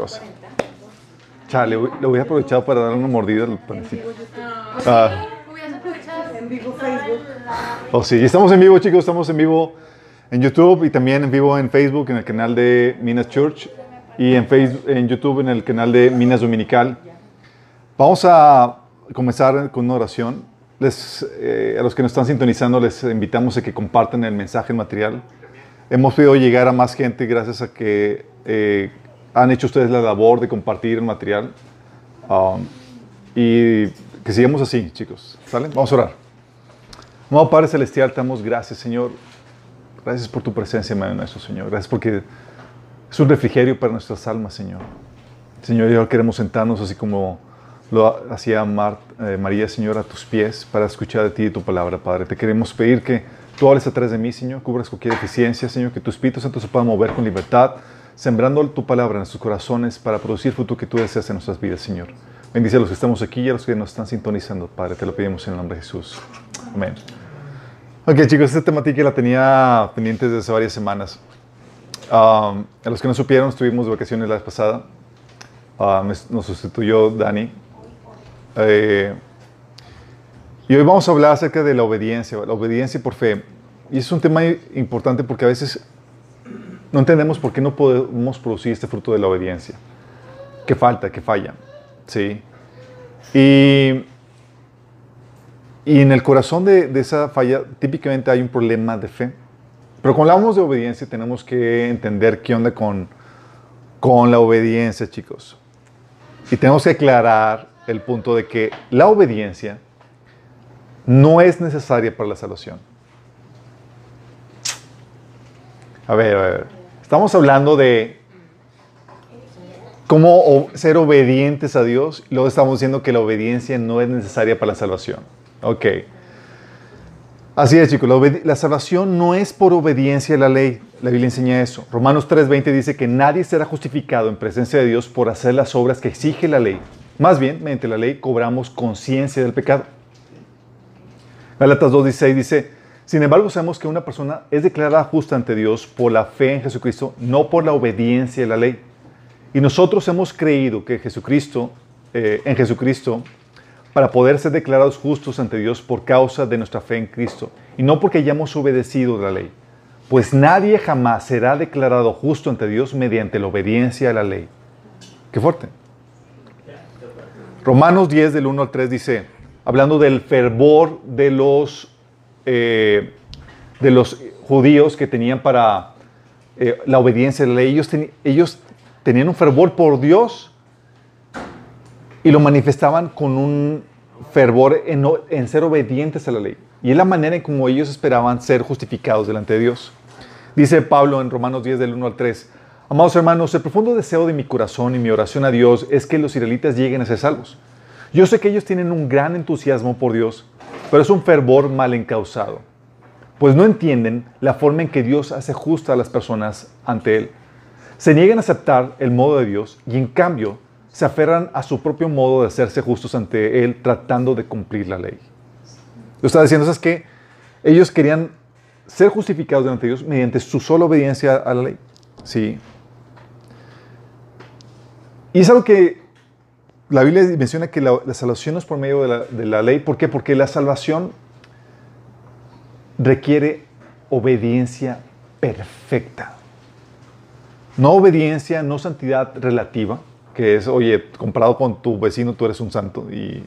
cosa. Chale, lo voy a aprovechar para dar una mordida al panecito. Ah. En vivo Facebook. Oh, sí, estamos en vivo, chicos, estamos en vivo en YouTube y también en vivo en Facebook, en el canal de Minas Church y en, Facebook, en YouTube, en el canal de Minas Dominical. Vamos a comenzar con una oración. Les, eh, a los que nos están sintonizando les invitamos a que compartan el mensaje, el material. Hemos podido llegar a más gente gracias a que eh, han hecho ustedes la labor de compartir el material. Um, y que sigamos así, chicos. ¿Salen? Vamos a orar. Amado Padre Celestial, te damos gracias, Señor. Gracias por tu presencia en nuestro, Señor. Gracias porque es un refrigerio para nuestras almas, Señor. Señor, y ahora queremos sentarnos así como lo hacía eh, María, Señor, a tus pies para escuchar de ti y tu palabra, Padre. Te queremos pedir que tú hables atrás de mí, Señor, cubras cualquier deficiencia, Señor, que tu Espíritu Santo se pueda mover con libertad, sembrando tu palabra en nuestros corazones para producir fruto que tú deseas en nuestras vidas, Señor. Bendice a los que estamos aquí y a los que nos están sintonizando, Padre. Te lo pedimos en el nombre de Jesús. Amén. Ok, chicos, esta temática la tenía pendiente desde hace varias semanas. Um, a los que no supieron, estuvimos de vacaciones la vez pasada. Uh, nos sustituyó Dani. Eh, y hoy vamos a hablar acerca de la obediencia, la obediencia por fe. Y es un tema importante porque a veces no entendemos por qué no podemos producir este fruto de la obediencia. ¿Qué falta? ¿Qué falla? ¿Sí? Y, y en el corazón de, de, esa falla típicamente hay un problema de fe. Pero cuando hablamos de obediencia tenemos que entender qué onda con, con la obediencia, chicos. Y tenemos que aclarar el punto de que la obediencia no es necesaria para la salvación. A ver, a ver. Estamos hablando de cómo ser obedientes a Dios luego estamos diciendo que la obediencia no es necesaria para la salvación. Ok. Así es, chicos. La, la, salvación no es por obediencia a la ley. La Biblia enseña eso. Romanos 3:20 dice que nadie será justificado en presencia de Dios por hacer las obras que exige la ley. Más bien, mediante la ley cobramos conciencia del pecado. Galatas 2.16 dice, sin embargo sabemos que una persona es declarada justa ante Dios por la fe en Jesucristo, no por la obediencia a la ley. Y nosotros hemos creído que Jesucristo, eh, en Jesucristo, para poder ser declarados justos ante Dios por causa de nuestra fe en Cristo, y no porque hayamos obedecido la ley. Pues nadie jamás será declarado justo ante Dios mediante la obediencia a la ley. Qué fuerte. Romanos 10 del 1 al 3 dice, hablando del fervor de los, eh, de los judíos que tenían para eh, la obediencia a la ley, ellos, ellos tenían un fervor por Dios y lo manifestaban con un fervor en, en, ser obedientes a la ley. Y es la manera en como ellos esperaban ser justificados delante de Dios. Dice Pablo en Romanos 10 del 1 al 3, Amados hermanos, el profundo deseo de mi corazón y mi oración a Dios es que los israelitas lleguen a ser salvos. Yo sé que ellos tienen un gran entusiasmo por Dios, pero es un fervor mal encausado, pues no entienden la forma en que Dios hace justa a las personas ante Él. Se niegan a aceptar el modo de Dios y en cambio se aferran a su propio modo de hacerse justos ante Él tratando de cumplir la ley. Lo está diciendo, es que ellos querían ser justificados delante de Dios mediante su sola obediencia a la ley. Sí, y es algo que la Biblia menciona que la, salvación es por medio de la, ley. ¿Por qué? Porque la salvación requiere obediencia perfecta. No obediencia, no santidad relativa, que es, oye, comparado con tu vecino tú eres un santo y,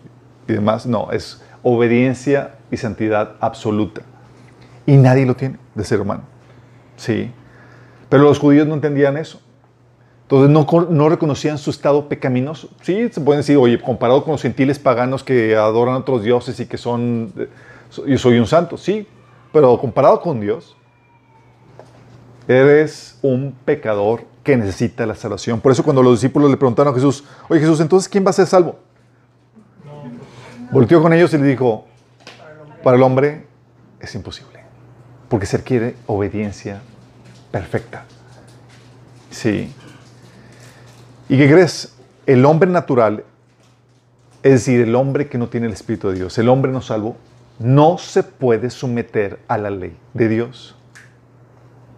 y demás. No, es obediencia y santidad absoluta. Y nadie lo tiene de ser humano. Sí. Pero los judíos no entendían eso. Entonces no, no, reconocían su estado pecaminoso. Sí, se pueden decir, oye, comparado con los gentiles paganos que adoran a otros dioses y que son, eh, yo soy un santo, sí, pero comparado con Dios, eres un pecador que necesita la salvación. Por eso cuando los discípulos le preguntaron a Jesús, oye Jesús, entonces ¿quién va a ser salvo? Volteó con ellos y le dijo, para el hombre es imposible, porque se requiere obediencia perfecta. Sí. ¿Y qué crees? El hombre natural, es decir, el hombre que no tiene el Espíritu de Dios, el hombre no salvo, no se puede someter a la ley de Dios.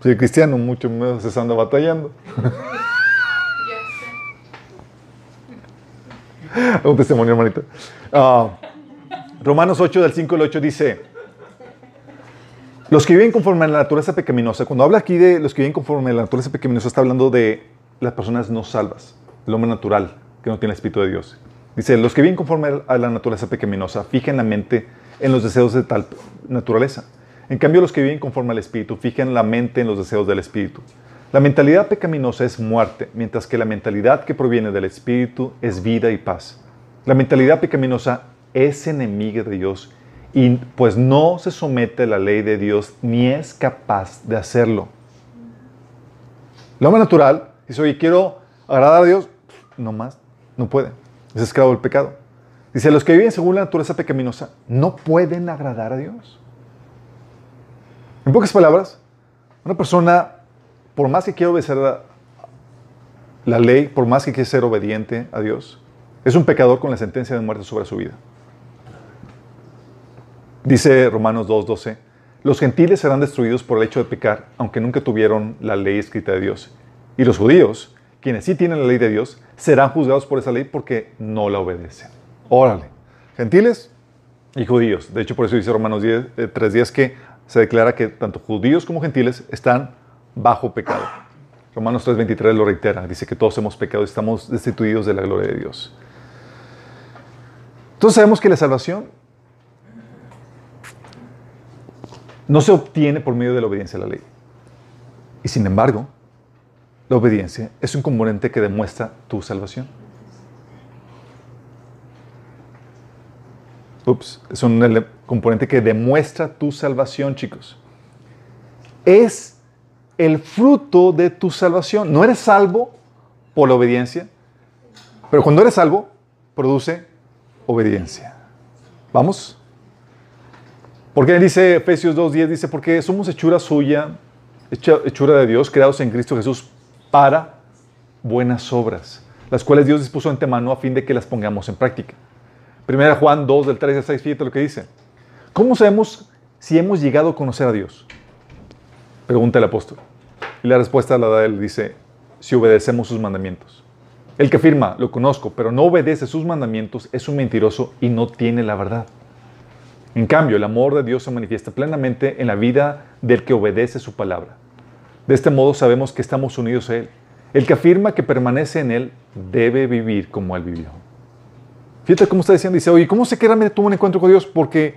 Si el cristiano mucho menos se anda batallando. Un testimonio, hermanito. Ah, Romanos 8, del 5 al 8 dice, los que viven conforme a la naturaleza pecaminosa, cuando habla aquí de los que viven conforme a la naturaleza pecaminosa, está hablando de las personas no salvas, el hombre natural, que no tiene Espíritu de Dios. Dice, los que viven conforme a la naturaleza pecaminosa, fijen la mente en los deseos de tal naturaleza. En cambio, los que viven conforme al Espíritu, fijen la mente en los deseos del Espíritu. La mentalidad pecaminosa es muerte, mientras que la mentalidad que proviene del Espíritu es vida y paz. La mentalidad pecaminosa es enemiga de Dios y pues no se somete a la ley de Dios ni es capaz de hacerlo. El hombre natural dice, oye, quiero agradar a Dios, no más, no puede. Es esclavo del pecado. Dice, los que viven según la naturaleza pecaminosa no pueden agradar a Dios. En pocas palabras, una persona por más que quiera obedecer la, la ley, por más que quiera ser obediente a Dios, es un pecador con la sentencia de muerte sobre su vida. Dice Romanos 2.12, los gentiles serán destruidos por el hecho de pecar, aunque nunca tuvieron la ley escrita de Dios. Y los judíos, quienes sí tienen la ley de Dios, serán juzgados por esa ley porque no la obedecen. Órale. Gentiles y judíos. De hecho, por eso dice Romanos 3.10 eh, que se declara que tanto judíos como gentiles están bajo pecado. Romanos 3:23 lo reitera, dice que todos hemos pecado y estamos destituidos de la gloria de Dios. Entonces sabemos que la salvación no se obtiene por medio de la obediencia a la ley. Y sin embargo, la obediencia es un componente que demuestra tu salvación. Ups, es un componente que demuestra tu salvación, chicos. Es el fruto de tu salvación. No eres salvo por la obediencia, pero cuando eres salvo, produce obediencia. ¿Vamos? Porque dice Efesios 2.10, dice, porque somos hechura suya, hechura de Dios, creados en Cristo Jesús para buenas obras, las cuales Dios dispuso antemano a fin de que las pongamos en práctica. Primera Juan 2, del 3 al 6, fíjate lo que dice. ¿Cómo sabemos si hemos llegado a conocer a Dios? Pregunta el apóstol. Y la respuesta la da él, dice, si obedecemos sus mandamientos. El que afirma, lo conozco, pero no obedece sus mandamientos, es un mentiroso y no tiene la verdad. En cambio, el amor de Dios se manifiesta plenamente en la vida del que obedece su palabra. De este modo sabemos que estamos unidos a Él. El que afirma que permanece en Él debe vivir como Él vivió. Fíjate cómo está diciendo, dice, oye, ¿cómo sé que realmente tuvo un encuentro con Dios? Porque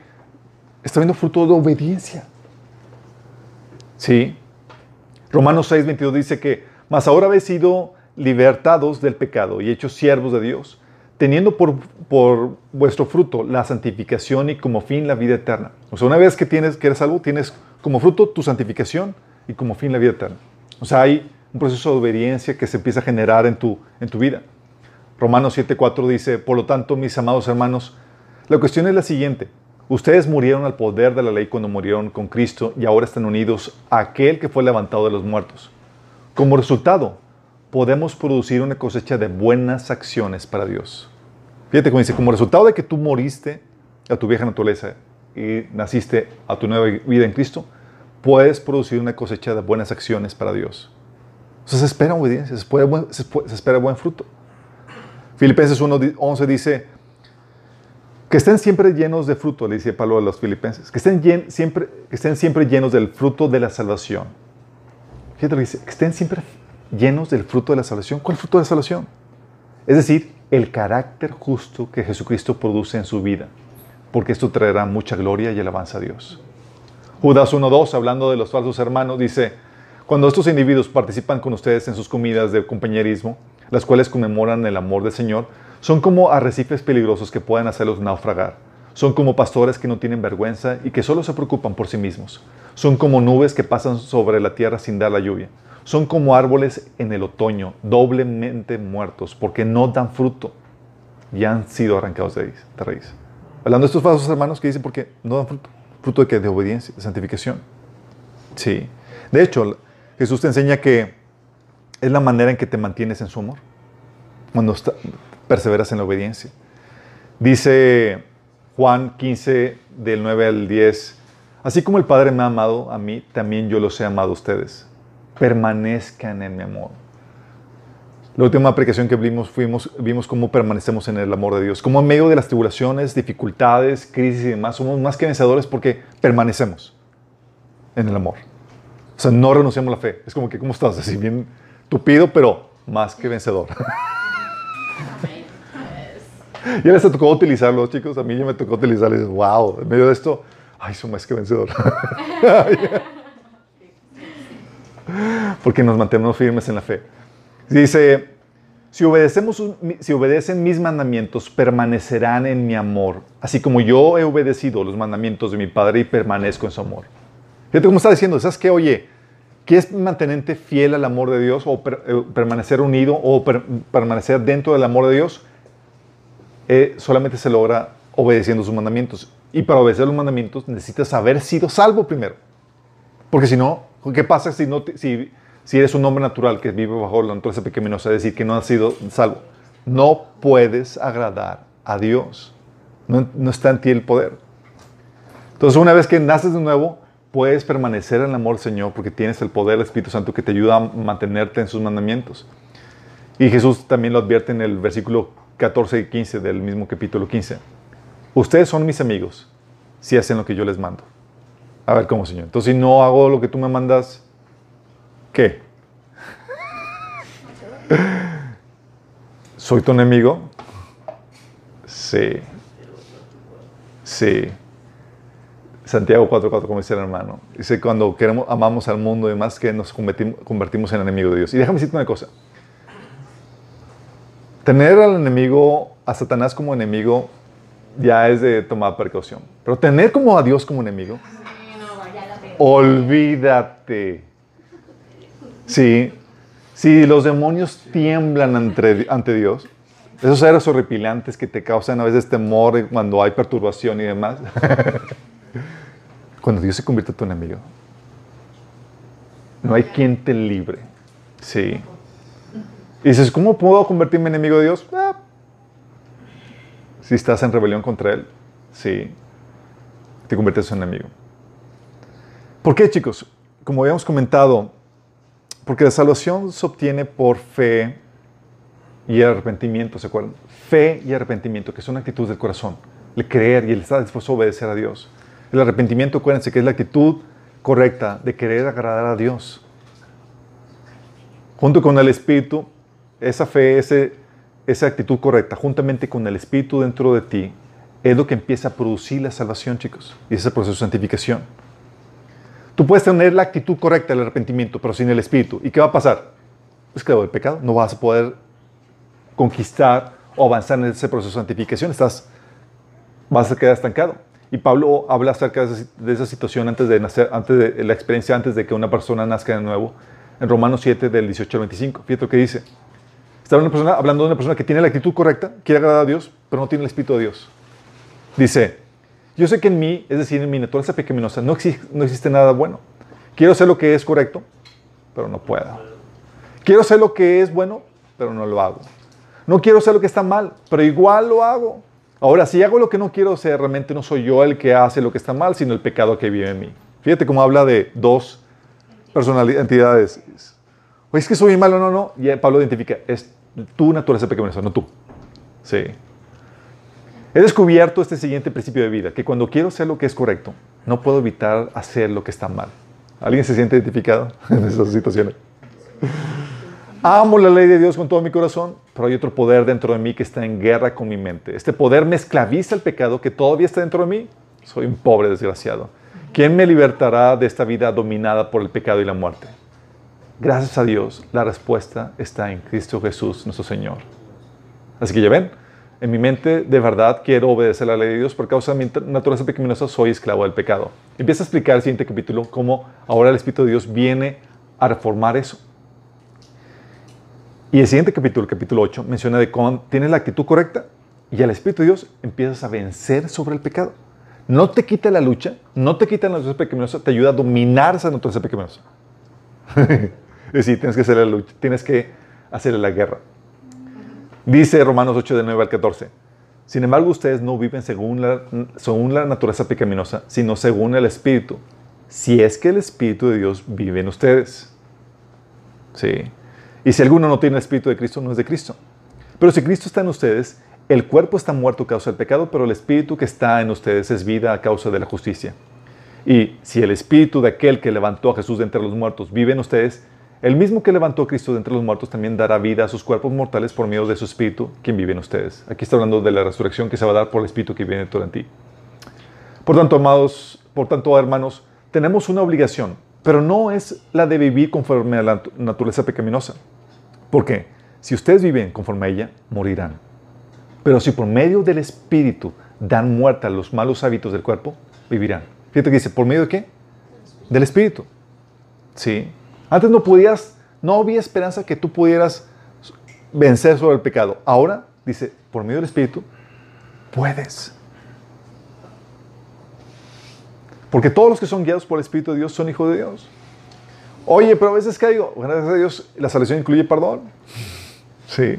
está viendo fruto de obediencia. Sí. Romanos 6, 22 dice que, mas ahora habéis sido libertados del pecado y hechos siervos de Dios, teniendo por, por, vuestro fruto la santificación y como fin la vida eterna. O sea, una vez que, tienes, que eres salvo, tienes como fruto tu santificación y como fin la vida eterna. O sea, hay un proceso de obediencia que se empieza a generar en tu, en tu vida. Romanos 7.4 dice, por lo tanto, mis amados hermanos, la cuestión es la siguiente. Ustedes murieron al poder de la ley cuando murieron con Cristo y ahora están unidos a aquel que fue levantado de los muertos. Como resultado, podemos producir una cosecha de buenas acciones para Dios. Fíjate cómo dice, como resultado de que tú moriste a tu vieja naturaleza y naciste a tu nueva vida en Cristo, puedes producir una cosecha de buenas acciones para Dios. Entonces se espera obediencia, se, se espera buen fruto. Filipenses 1.11 dice, que estén siempre llenos de fruto, le dice Pablo a los filipenses. Que estén, siempre, que estén siempre llenos del fruto de la salvación. Fíjate lo que dice. Que estén siempre llenos del fruto de la salvación. ¿Cuál fruto de la salvación? Es decir, el carácter justo que Jesucristo produce en su vida. Porque esto traerá mucha gloria y alabanza a Dios. Judas 1.2, hablando de los falsos hermanos, dice, cuando estos individuos participan con ustedes en sus comidas de compañerismo, las cuales conmemoran el amor del Señor, son como arrecifes peligrosos que pueden hacerlos naufragar. Son como pastores que no tienen vergüenza y que solo se preocupan por sí mismos. Son como nubes que pasan sobre la tierra sin dar la lluvia. Son como árboles en el otoño, doblemente muertos, porque no dan fruto y han sido arrancados de raíz. Hablando de estos falsos hermanos que dicen porque no dan fruto. ¿Fruto de qué? De obediencia, de santificación. Sí. De hecho, Jesús te enseña que es la manera en que te mantienes en su amor. Cuando perseveras en la obediencia. Dice Juan 15, del 9 al 10, así como el Padre me ha amado a mí, también yo los he amado a ustedes. Permanezcan en mi amor. La última aplicación que vimos, fuimos, vimos cómo permanecemos en el amor de Dios. Cómo en medio de las tribulaciones, dificultades, crisis y demás, somos más que vencedores porque permanecemos en el amor. O sea, no renunciamos a la fe. Es como que, ¿cómo estás? Así bien tupido, pero más que vencedor. ya les tocó utilizarlo, chicos. A mí ya me tocó utilizarlo. Y dices, wow, en medio de esto, ay, soy más que vencedor. porque nos mantenemos firmes en la fe. Dice, si, obedecemos, si obedecen mis mandamientos, permanecerán en mi amor, así como yo he obedecido los mandamientos de mi Padre y permanezco en su amor. Fíjate cómo está diciendo, ¿sabes qué? Oye, ¿quieres mantenerte fiel al amor de Dios o eh, permanecer unido o permanecer dentro del amor de Dios? Eh, solamente se logra obedeciendo sus mandamientos. Y para obedecer los mandamientos necesitas haber sido salvo primero. Porque si no, ¿qué pasa si, no si si eres un hombre natural que vive bajo la naturaleza pecaminosa, es decir, que no has sido salvo, no puedes agradar a Dios. No, está en ti el poder. Entonces, una vez que naces de nuevo, puedes permanecer en el amor del Señor porque tienes el poder del Espíritu Santo que te ayuda a mantenerte en sus mandamientos. Y Jesús también lo advierte en el versículo 14 y 15 del mismo capítulo 15. Ustedes son mis amigos si hacen lo que yo les mando. A ver cómo, Señor. Entonces, si no hago lo que tú me mandas, ¿Qué? ¿Soy tu enemigo? Sí. Sí. Santiago 4.4, como dice el hermano. Dice, cuando queremos, amamos al mundo y demás, que nos convertimos, en enemigo de Dios. Y déjame decirte una cosa. Tener al enemigo, a Satanás como enemigo, ya es de tomar precaución. Pero tener como a Dios como enemigo, olvídate. Sí, si los demonios tiemblan ante, Dios, esos seres horripilantes que te causan a veces temor cuando hay perturbación y demás, cuando Dios se convierte en tu enemigo, no hay quien te libre. Sí. Dices, ¿cómo puedo convertirme en enemigo de Dios? Ah, si estás en rebelión contra Él, sí, te conviertes en enemigo. ¿Por qué, chicos? Como habíamos comentado, porque la salvación se obtiene por fe y arrepentimiento, ¿se acuerdan? Fe y arrepentimiento, que son actitudes del corazón, el creer y el estar dispuesto a obedecer a Dios. El arrepentimiento, acuérdense, que es la actitud correcta de querer agradar a Dios. Junto con el Espíritu, esa fe, ese, esa actitud correcta, juntamente con el Espíritu dentro de ti, es lo que empieza a producir la salvación, chicos, y ese proceso de santificación. Tú puedes tener la actitud correcta del arrepentimiento, pero sin el Espíritu. ¿Y qué va a pasar? Esclavo del pecado. No vas a poder conquistar o avanzar en ese proceso de santificación. Estás, vas a quedar estancado. Y Pablo habla acerca de esa situación antes de nacer, antes de la experiencia antes de que una persona nazca de nuevo. En Romanos 7, del 18 al 25. Fíjate lo que dice. Está una persona, hablando de una persona que tiene la actitud correcta, quiere agradar a Dios, pero no tiene el Espíritu de Dios. Dice, yo sé que en mí, es decir, en mi naturaleza pecaminosa, no existe, no existe nada bueno. Quiero hacer lo que es correcto, pero no puedo. Quiero hacer lo que es bueno, pero no lo hago. No quiero hacer lo que está mal, pero igual lo hago. Ahora, si hago lo que no quiero hacer, realmente no soy yo el que hace lo que está mal, sino el pecado que vive en mí. Fíjate cómo habla de dos personalidades, entidades. Oye, es que soy malo, no, no. Y Pablo identifica, es tu naturaleza pecaminosa, no tú. Sí. He descubierto este siguiente principio de vida, que cuando quiero hacer lo que es correcto, no puedo evitar hacer lo que está mal. ¿Alguien se siente identificado en esas situaciones? Amo la ley de Dios con todo mi corazón, pero hay otro poder dentro de mí que está en guerra con mi mente. Este poder me esclaviza el pecado que todavía está dentro de mí. Soy un pobre desgraciado. ¿Quién me libertará de esta vida dominada por el pecado y la muerte? Gracias a Dios, la respuesta está en Cristo Jesús, nuestro Señor. Así que ya ven, en mi mente de verdad quiero obedecer la ley de Dios por causa de mi naturaleza pecaminosa soy esclavo del pecado. Empieza a explicar el siguiente capítulo cómo ahora el Espíritu de Dios viene a reformar eso. Y el siguiente capítulo, el capítulo 8, menciona de cómo tienes la actitud correcta y al Espíritu de Dios empiezas a vencer sobre el pecado. No te quita la lucha, no te quita la naturaleza pecaminosa, te ayuda a dominar esa naturaleza pecaminosa. es decir, tienes que hacer la lucha, tienes que hacer la guerra. Dice Romanos 8, de 9 al 14. Sin embargo, ustedes no viven según la, según la naturaleza pecaminosa, sino según el Espíritu. Si es que el Espíritu de Dios vive en ustedes. Sí. Y si alguno no tiene el Espíritu de Cristo, no es de Cristo. Pero si Cristo está en ustedes, el cuerpo está muerto a causa del pecado, pero el Espíritu que está en ustedes es vida a causa de la justicia. Y si el Espíritu de aquel que levantó a Jesús de entre los muertos vive en ustedes, el mismo que levantó a Cristo de entre los muertos también dará vida a sus cuerpos mortales por medio de su Espíritu, quien vive en ustedes. Aquí está hablando de la resurrección que se va a dar por el Espíritu que viene de ti. Por tanto, amados, por tanto, hermanos, tenemos una obligación, pero no es la de vivir conforme a la naturaleza pecaminosa. Porque si ustedes viven conforme a ella, morirán. Pero si por medio del Espíritu dan muerte a los malos hábitos del cuerpo, vivirán. Fíjate que dice, ¿por medio de qué? Del Espíritu. Sí. Antes no podías, no había esperanza que tú pudieras vencer sobre el pecado. Ahora, dice, por medio del Espíritu, puedes. Porque todos los que son guiados por el Espíritu de Dios son hijos de Dios. Oye, pero a veces caigo. Gracias a Dios, la salvación incluye perdón. Sí.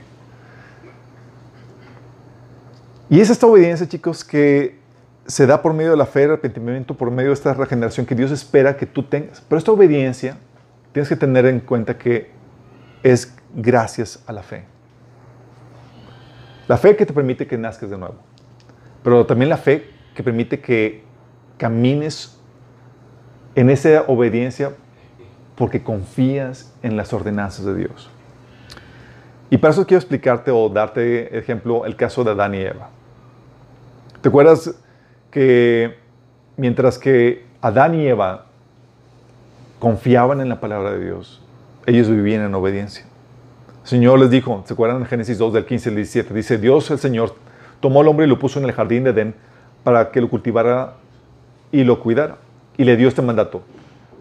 Y es esta obediencia, chicos, que se da por medio de la fe, el arrepentimiento, por medio de esta regeneración que Dios espera que tú tengas. Pero esta obediencia tienes que tener en cuenta que es gracias a la fe. La fe que te permite que nazcas de nuevo. Pero también la fe que permite que camines en esa obediencia porque confías en las ordenanzas de Dios. Y para eso quiero explicarte o darte ejemplo el caso de Adán y Eva. ¿Te acuerdas que mientras que Adán y Eva confiaban en la palabra de Dios, ellos vivían en obediencia? El Señor les dijo, ¿se acuerdan en Génesis 2 del 15 al 17? Dice, Dios el Señor tomó al hombre y lo puso en el jardín de Edén para que lo cultivara y lo cuidara. Y le dio este mandato.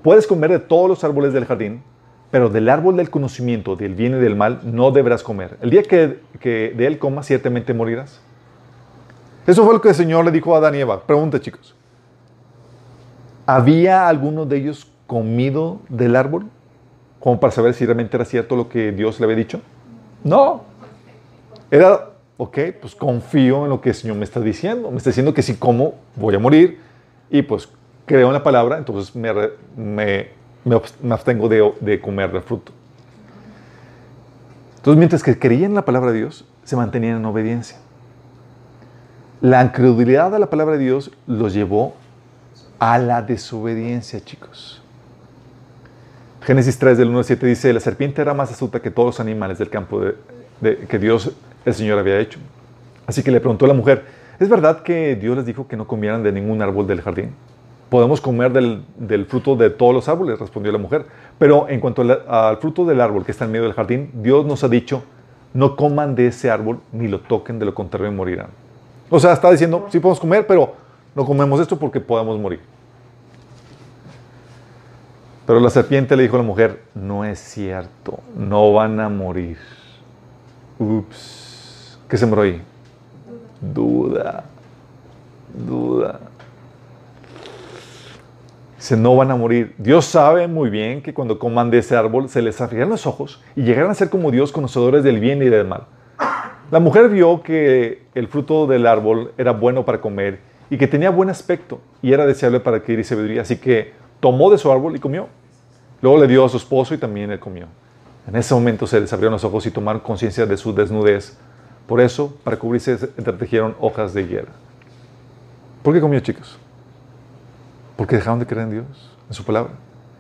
Puedes comer de todos los árboles del jardín, pero del árbol del conocimiento del bien y del mal no deberás comer. El día que, de él comas, ciertamente morirás. Eso fue lo que el Señor le dijo a Adán y Eva. Pregunta, chicos. ¿Había alguno de ellos comido del árbol? Como para saber si realmente era cierto lo que Dios le había dicho. No. Era, ok, pues confío en lo que el Señor me está diciendo. Me está diciendo que si como, voy a morir. Y pues creo en la palabra, entonces me, me, me abstengo de, de comer del fruto. Entonces, mientras que creían en la palabra de Dios, se mantenían en obediencia. La incredulidad a la palabra de Dios los llevó a la desobediencia, chicos. Génesis 3 del 1 al 7 dice, la serpiente era más astuta que todos los animales del campo de, que Dios, el Señor, había hecho. Así que le preguntó a la mujer, ¿es verdad que Dios les dijo que no comieran de ningún árbol del jardín? Podemos comer del, del fruto de todos los árboles, respondió la mujer. Pero en cuanto al fruto del árbol que está en medio del jardín, Dios nos ha dicho, no coman de ese árbol ni lo toquen, de lo contrario morirán. O sea, está diciendo, sí podemos comer, pero no comemos esto porque podemos morir. Pero la serpiente le dijo a la mujer, no es cierto, no van a morir. Ups, ¿qué sembró ahí? Duda, duda. Dice, no van a morir. Dios sabe muy bien que cuando coman de ese árbol se les abrirán los ojos y llegarán a ser como Dios, conocedores del bien y del mal. La mujer vio que el fruto del árbol era bueno para comer y que tenía buen aspecto y era deseable para adquirir sabiduría, así que tomó de su árbol y comió. Luego le dio a su esposo y también él comió. En ese momento se les abrieron los ojos y tomaron conciencia de su desnudez. Por eso, para cubrirse, entretejieron hojas de hierba. ¿Por qué comió, chicos? Porque dejaron de creer en Dios, en su palabra.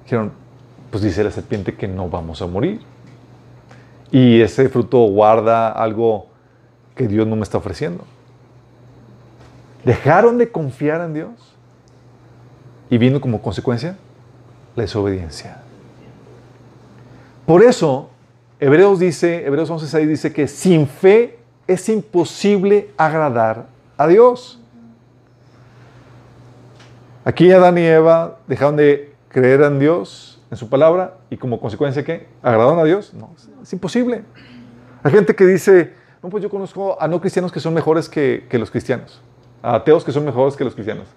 Dijeron, pues dice la serpiente que no vamos a morir. Y ese fruto guarda algo que Dios no me está ofreciendo. Dejaron de confiar en Dios y vino como consecuencia la desobediencia. Por eso, Hebreos dice, Hebreos 11:6 dice que sin fe es imposible agradar a Dios. Aquí Adán y Eva dejaron de creer en Dios, en su palabra, y como consecuencia, ¿qué? ¿Agradaron a Dios? No, es imposible. Hay gente que dice, no, pues yo conozco a no cristianos que son mejores que, los cristianos. A ateos que son mejores que los cristianos.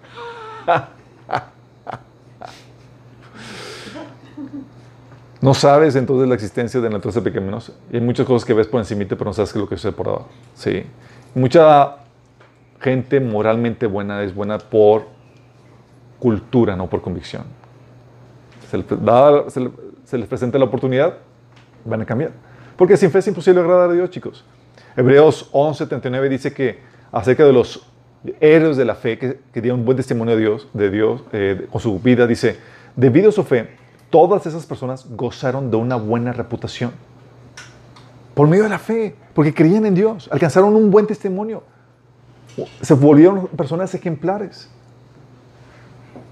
No sabes entonces la existencia de la naturaleza pecaminosa. Y hay muchas cosas que ves por encima, pero no sabes qué lo que sucede por abajo. Sí. Mucha gente moralmente buena es buena por cultura, no por convicción. Se se les presenta la oportunidad, van a cambiar. Porque sin fe es imposible agradar a Dios, chicos. Hebreos 11, 39 dice que acerca de los héroes de la fe que, que dieron buen testimonio de Dios, de Dios eh, con su vida, dice, debido a su fe, todas esas personas gozaron de una buena reputación. Por medio de la fe, porque creían en Dios, alcanzaron un buen testimonio, se volvieron personas ejemplares.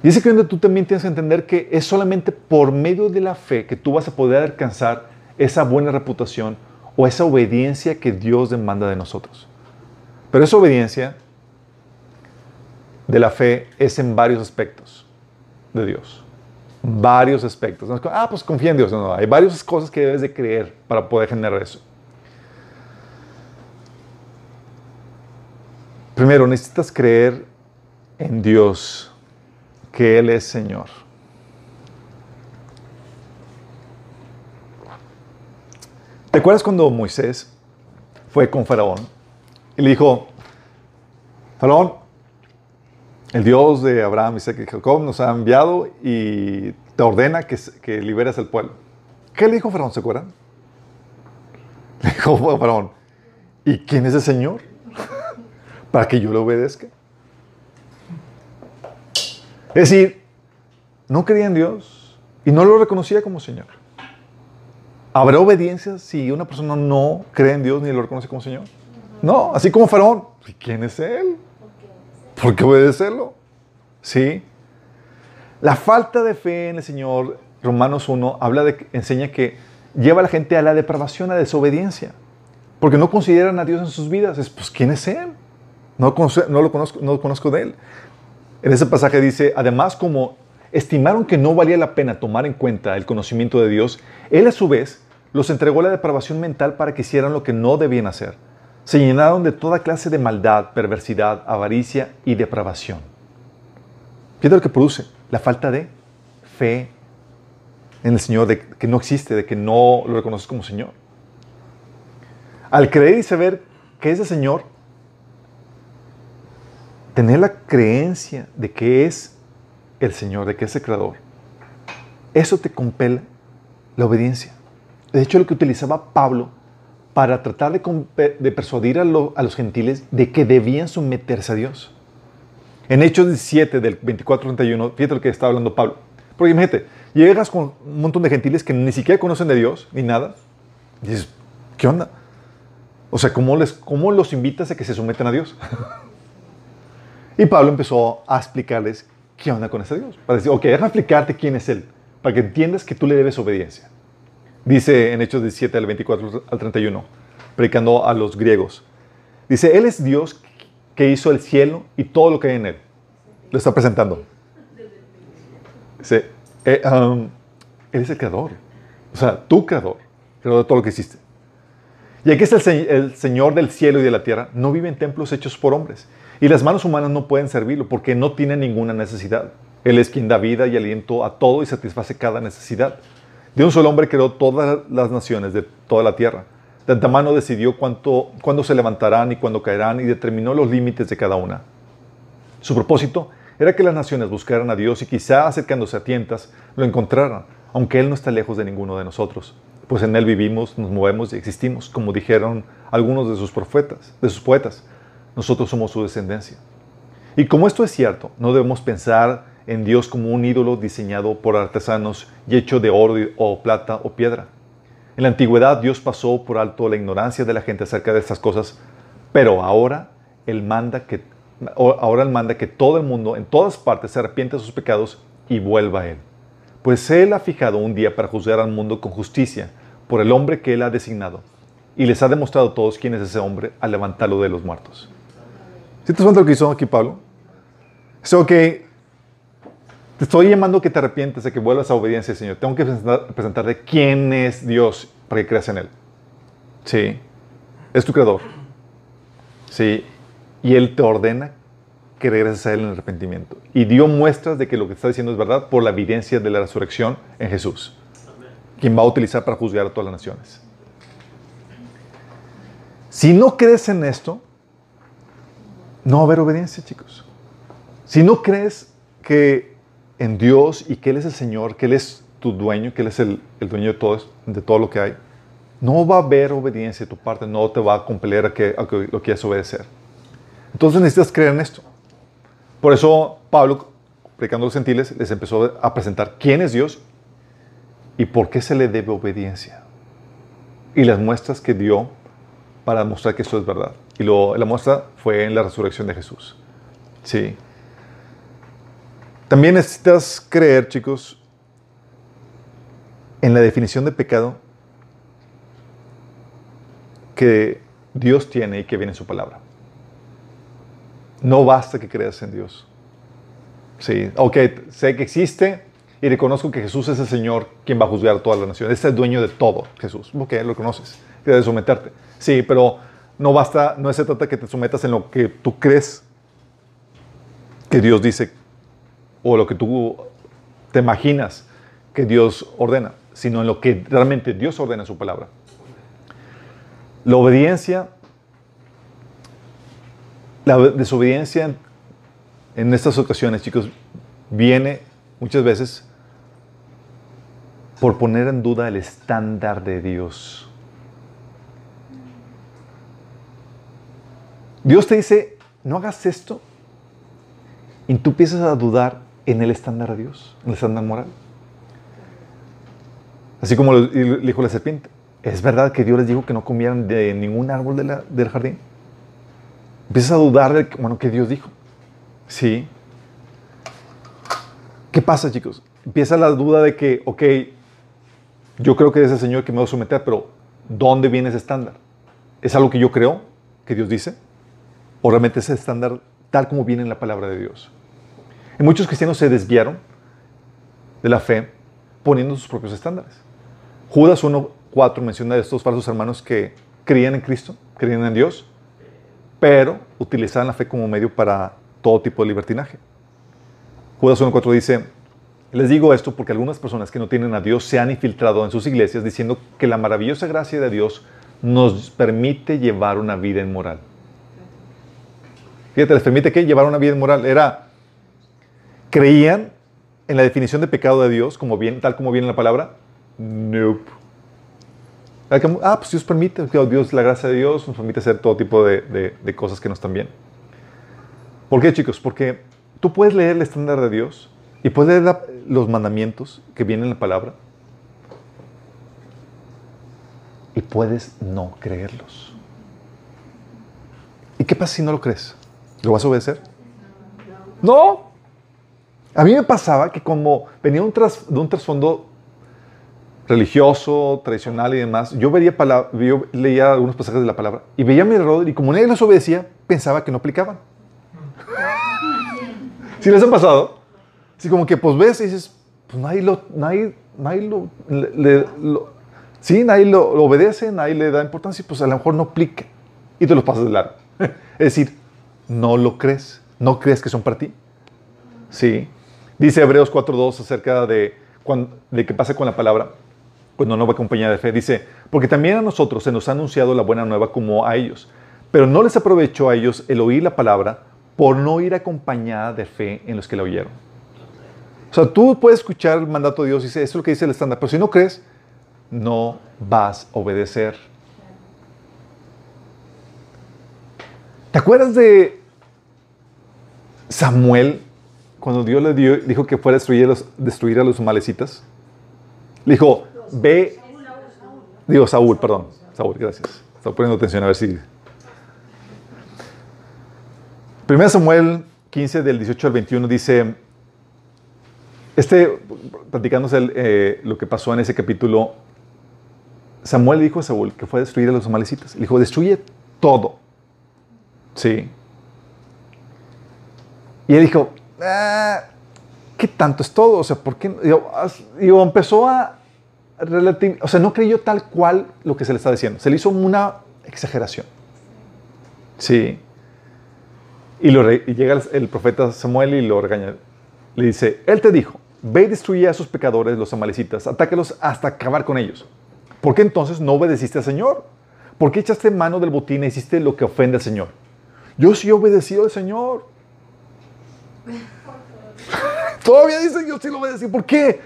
Y es que tú también tienes que entender que es solamente por medio de la fe que tú vas a poder alcanzar esa buena reputación o esa obediencia que Dios demanda de nosotros. Pero esa obediencia de la fe es en varios aspectos de Dios. Varios aspectos. ah, pues confía en Dios. No, no, hay varias cosas que debes de creer para poder generar eso. Primero, necesitas creer en Dios, que Él es Señor. ¿Te acuerdas cuando Moisés fue con Faraón y le dijo, Faraón, el Dios de Abraham, Isaac y Jacob nos ha enviado y te ordena que, que liberes al pueblo. ¿Qué le dijo Faraón? ¿Se acuerdan? Le dijo Faraón, ¿y quién es el Señor? Para que yo le obedezca. Es decir, no creía en Dios y no lo reconocía como Señor. ¿Habrá obediencia si una persona no cree en Dios ni lo reconoce como Señor? No, así como Faraón. ¿Quién es Él? ¿Por qué obedecerlo? ¿Sí? La falta de fe en el Señor, Romanos 1, habla de, enseña que lleva a la gente a la depravación, a desobediencia. Porque no consideran a Dios en sus vidas. Es, pues, ¿quién es? No, no lo conozco de Él. En ese pasaje dice, además, como estimaron que no valía la pena tomar en cuenta el conocimiento de Dios, Él a su vez los entregó a la depravación mental para que hicieran lo que no debían hacer se llenaron de toda clase de maldad, perversidad, avaricia y depravación. Fíjate lo que produce la falta de fe en el Señor, de que no existe, de que no lo reconoces como Señor. Al creer y saber que es el Señor, tener la creencia de que es el Señor, de que es el Creador, eso te compela la obediencia. De hecho, lo que utilizaba Pablo para tratar de, persuadir a, los gentiles de que debían someterse a Dios. En Hechos 17, del 24-31, fíjate lo que está hablando Pablo. Porque imagínate, llegas con un montón de gentiles que ni siquiera conocen de Dios, ni nada, y dices, ¿qué onda? O sea, ¿cómo, les, cómo los invitas a que se someten a Dios? y Pablo empezó a explicarles qué onda con ese Dios. Para decir, ok, déjame explicarte quién es Él, para que entiendas que tú le debes obediencia. Dice en Hechos 17, del 24 al 31, predicando a los griegos. Dice, Él es Dios que hizo el cielo y todo lo que hay en él. Lo está presentando. Dice, eh, um, Él es el creador. O sea, tu creador, creador de todo lo que hiciste. Y aquí es el, el, Señor del cielo y de la tierra. No vive en templos hechos por hombres. Y las manos humanas no pueden servirlo porque no tiene ninguna necesidad. Él es quien da vida y aliento a todo y satisface cada necesidad. De un solo hombre creó todas las naciones de toda la tierra. De antemano decidió cuánto, cuándo se levantarán y cuándo caerán y determinó los límites de cada una. Su propósito era que las naciones buscaran a Dios y quizá acercándose a tientas lo encontraran, aunque Él no está lejos de ninguno de nosotros, pues en Él vivimos, nos movemos y existimos, como dijeron algunos de sus profetas, de sus poetas. Nosotros somos su descendencia. Y como esto es cierto, no debemos pensar en Dios como un ídolo diseñado por artesanos y hecho de oro o plata o piedra. En la antigüedad Dios pasó por alto la ignorancia de la gente acerca de estas cosas, pero ahora Él manda que, ahora él manda que todo el mundo en todas partes se arrepiente de sus pecados y vuelva a Él. Pues Él ha fijado un día para juzgar al mundo con justicia por el hombre que Él ha designado y les ha demostrado a todos quién es ese hombre al levantarlo de los muertos. ¿Sí te cuenta lo que hizo aquí Pablo? Eso que te estoy llamando que te arrepientes, de que vuelvas a obediencia, Señor. Tengo que presentarte quién es Dios para que creas en Él. Sí. Es tu creador. Sí. Y Él te ordena que regreses a Él en arrepentimiento. Y dio muestras de que lo que está diciendo es verdad por la evidencia de la resurrección en Jesús. Quien va a utilizar para juzgar a todas las naciones. Si no crees en esto, no va a haber obediencia, chicos. Si no crees que en Dios y que Él es el Señor, que Él es tu dueño, que Él es el, dueño de todo, de todo lo que hay, no va a haber obediencia de tu parte, no te va a compeler a que, a que lo quieras obedecer. Entonces necesitas creer en esto. Por eso Pablo, predicando a los gentiles, les empezó a presentar quién es Dios y por qué se le debe obediencia. Y las muestras que dio para mostrar que esto es verdad. Y lo, la muestra fue en la resurrección de Jesús. Sí. También necesitas creer, chicos, en la definición de pecado que Dios tiene y que viene en su palabra. No basta que creas en Dios. Sí, ok, sé que existe y reconozco que Jesús es el Señor quien va a juzgar a toda la nación. Es el dueño de todo, Jesús. Ok, lo conoces. Debes someterte. Sí, pero no basta, no se trata que te sometas en lo que tú crees que Dios dice o lo que tú te imaginas que Dios ordena, sino en lo que realmente Dios ordena en su palabra. La obediencia, la desobediencia en estas ocasiones, chicos, viene muchas veces por poner en duda el estándar de Dios. Dios te dice, no hagas esto, y tú empiezas a dudar en el estándar de Dios, en el estándar moral. Así como le dijo la serpiente, ¿es verdad que Dios les dijo que no comieran de ningún árbol del jardín? Empiezas a dudar de bueno, que Dios dijo. Sí. ¿Qué pasa, chicos? Empieza la duda de que, ok, yo creo que es el Señor que me va a someter, pero ¿dónde viene ese estándar? ¿Es algo que yo creo que Dios dice? ¿O realmente es el estándar tal como viene en la palabra de Dios? Y muchos cristianos se desviaron de la fe poniendo sus propios estándares. Judas 1.4 menciona de estos falsos hermanos que creían en Cristo, creían en Dios, pero utilizaban la fe como medio para todo tipo de libertinaje. Judas 1.4 dice, les digo esto porque algunas personas que no tienen a Dios se han infiltrado en sus iglesias diciendo que la maravillosa gracia de Dios nos permite llevar una vida inmoral. Fíjate, les permite que llevar una vida inmoral. Era, creían en la definición de pecado de Dios, como bien, tal como viene en la palabra. Nope. Ah, pues Dios permite, Dios, la gracia de Dios nos permite hacer todo tipo de, de cosas que no están bien. ¿Por qué, chicos? Porque tú puedes leer el estándar de Dios y puedes leer los mandamientos que vienen en la palabra y puedes no creerlos. ¿Y qué pasa si no lo crees? ¿Lo vas a obedecer? No. A mí me pasaba que como venía un de un trasfondo religioso, tradicional y demás, yo, veía yo leía algunos pasajes de la palabra y veía a mi alrededor y como nadie los obedecía, pensaba que no aplicaban. ¿Sí les ha pasado? Así como que pues ves y dices, pues nadie lo, nadie, nadie lo, le, sí, nadie lo, obedece, nadie le da importancia y pues a lo mejor no aplica y te los pasas de largo. es decir, no lo crees, no crees que son para ti. Sí. Dice Hebreos 4.2 acerca de, de qué pasa con la palabra cuando no va acompañada de fe. Dice, porque también a nosotros se nos ha anunciado la buena nueva como a ellos, pero no les aprovechó a ellos el oír la palabra por no ir acompañada de fe en los que la oyeron. O sea, tú puedes escuchar el mandato de Dios y dice, esto es lo que dice el estándar, pero si no crees, no vas a obedecer. ¿Te acuerdas de Samuel cuando Dios le dio, dijo que fuera a destruir a los, destruir malecitas? Le dijo, ve, digo Saúl, perdón, Saúl, gracias. Estaba poniendo atención a ver si 1 Samuel 15 del 18 al 21 dice, este, platicándose eh, lo que pasó en ese capítulo, Samuel dijo a Saúl que fue a destruir a los amalecitas. Le dijo, destruye todo. Sí. Y él dijo, ah, ¿qué tanto es todo? O sea, ¿por qué? Y empezó a o sea, no creyó tal cual lo que se le está diciendo. Se le hizo una exageración. Sí. Y, llega el, profeta Samuel y lo regaña. Le dice, Él te dijo, ve y destruye a esos pecadores, los amalecitas, atácalos hasta acabar con ellos. ¿Por qué entonces no obedeciste al Señor? ¿Por qué echaste mano del botín e hiciste lo que ofende al Señor? Yo sí he obedecido al Señor. Todavía dice yo sí lo obedecí. ¿Por qué?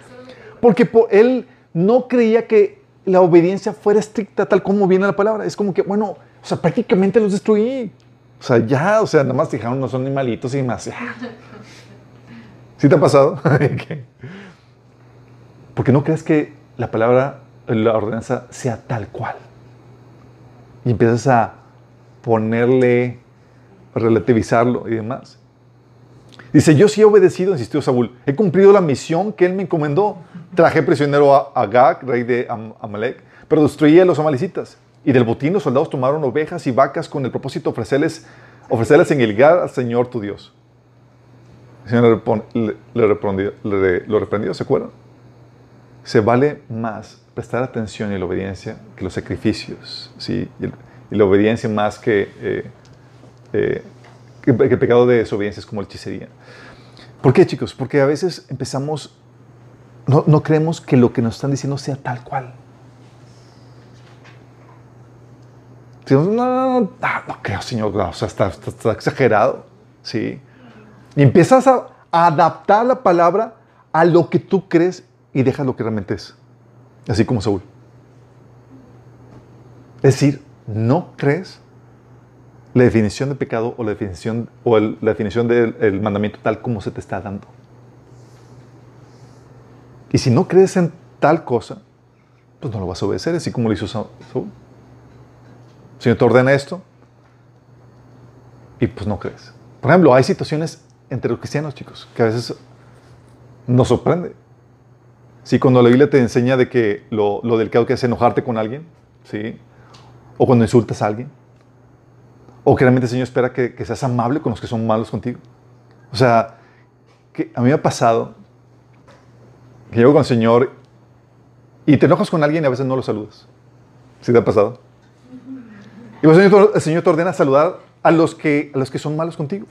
Porque Él no creía que la obediencia fuera estricta, tal como viene la palabra. Es como que, bueno, o sea, prácticamente los destruí. O sea, ya, o sea, nada más dijeron, no son animalitos y más. ¿Sí te ha pasado? Porque no crees que la palabra, la ordenanza sea tal cual. Y empiezas a ponerle, a relativizarlo y demás. Dice, yo sí he obedecido, insistió Saúl. He cumplido la misión que él me encomendó. Traje prisionero a Agag, rey de Amalek, pero destruí a los amalecitas. Y del botín los soldados tomaron ovejas y vacas con el propósito de ofrecerles, ofrecerles en Gilgal al Señor tu Dios. El Señor le, le, lo reprendió, ¿se acuerdan? Se vale más prestar atención y la obediencia que los sacrificios, ¿sí? Y, la obediencia más que, eh, eh, que, el pecado de desobediencia es como la hechicería. ¿Por qué, chicos? Porque a veces empezamos, no, creemos que lo que nos están diciendo sea tal cual. no, no, no, no, creo, Señor, o sea, está, está, exagerado, ¿sí? Y empiezas a, adaptar la palabra a lo que tú crees y dejas lo que realmente es, así como Saúl. Es decir, no crees la definición de pecado o la definición, o la definición del mandamiento tal como se te está dando. Y si no crees en tal cosa, pues no lo vas a obedecer, así como lo hizo Saúl. El Señor te ordena esto y pues no crees. Por ejemplo, hay situaciones entre los cristianos, chicos, que a veces nos sorprende. Sí, cuando la Biblia te enseña de que lo, lo delicado que es enojarte con alguien, ¿sí? O cuando insultas a alguien, o que realmente el Señor espera que, seas amable con los que son malos contigo. O sea, que a mí me ha pasado que llego con el Señor y te enojas con alguien y a veces no lo saludas. ¿Sí te ha pasado? Y pues el Señor, el Señor te ordena saludar a los, que, a los que son malos contigo.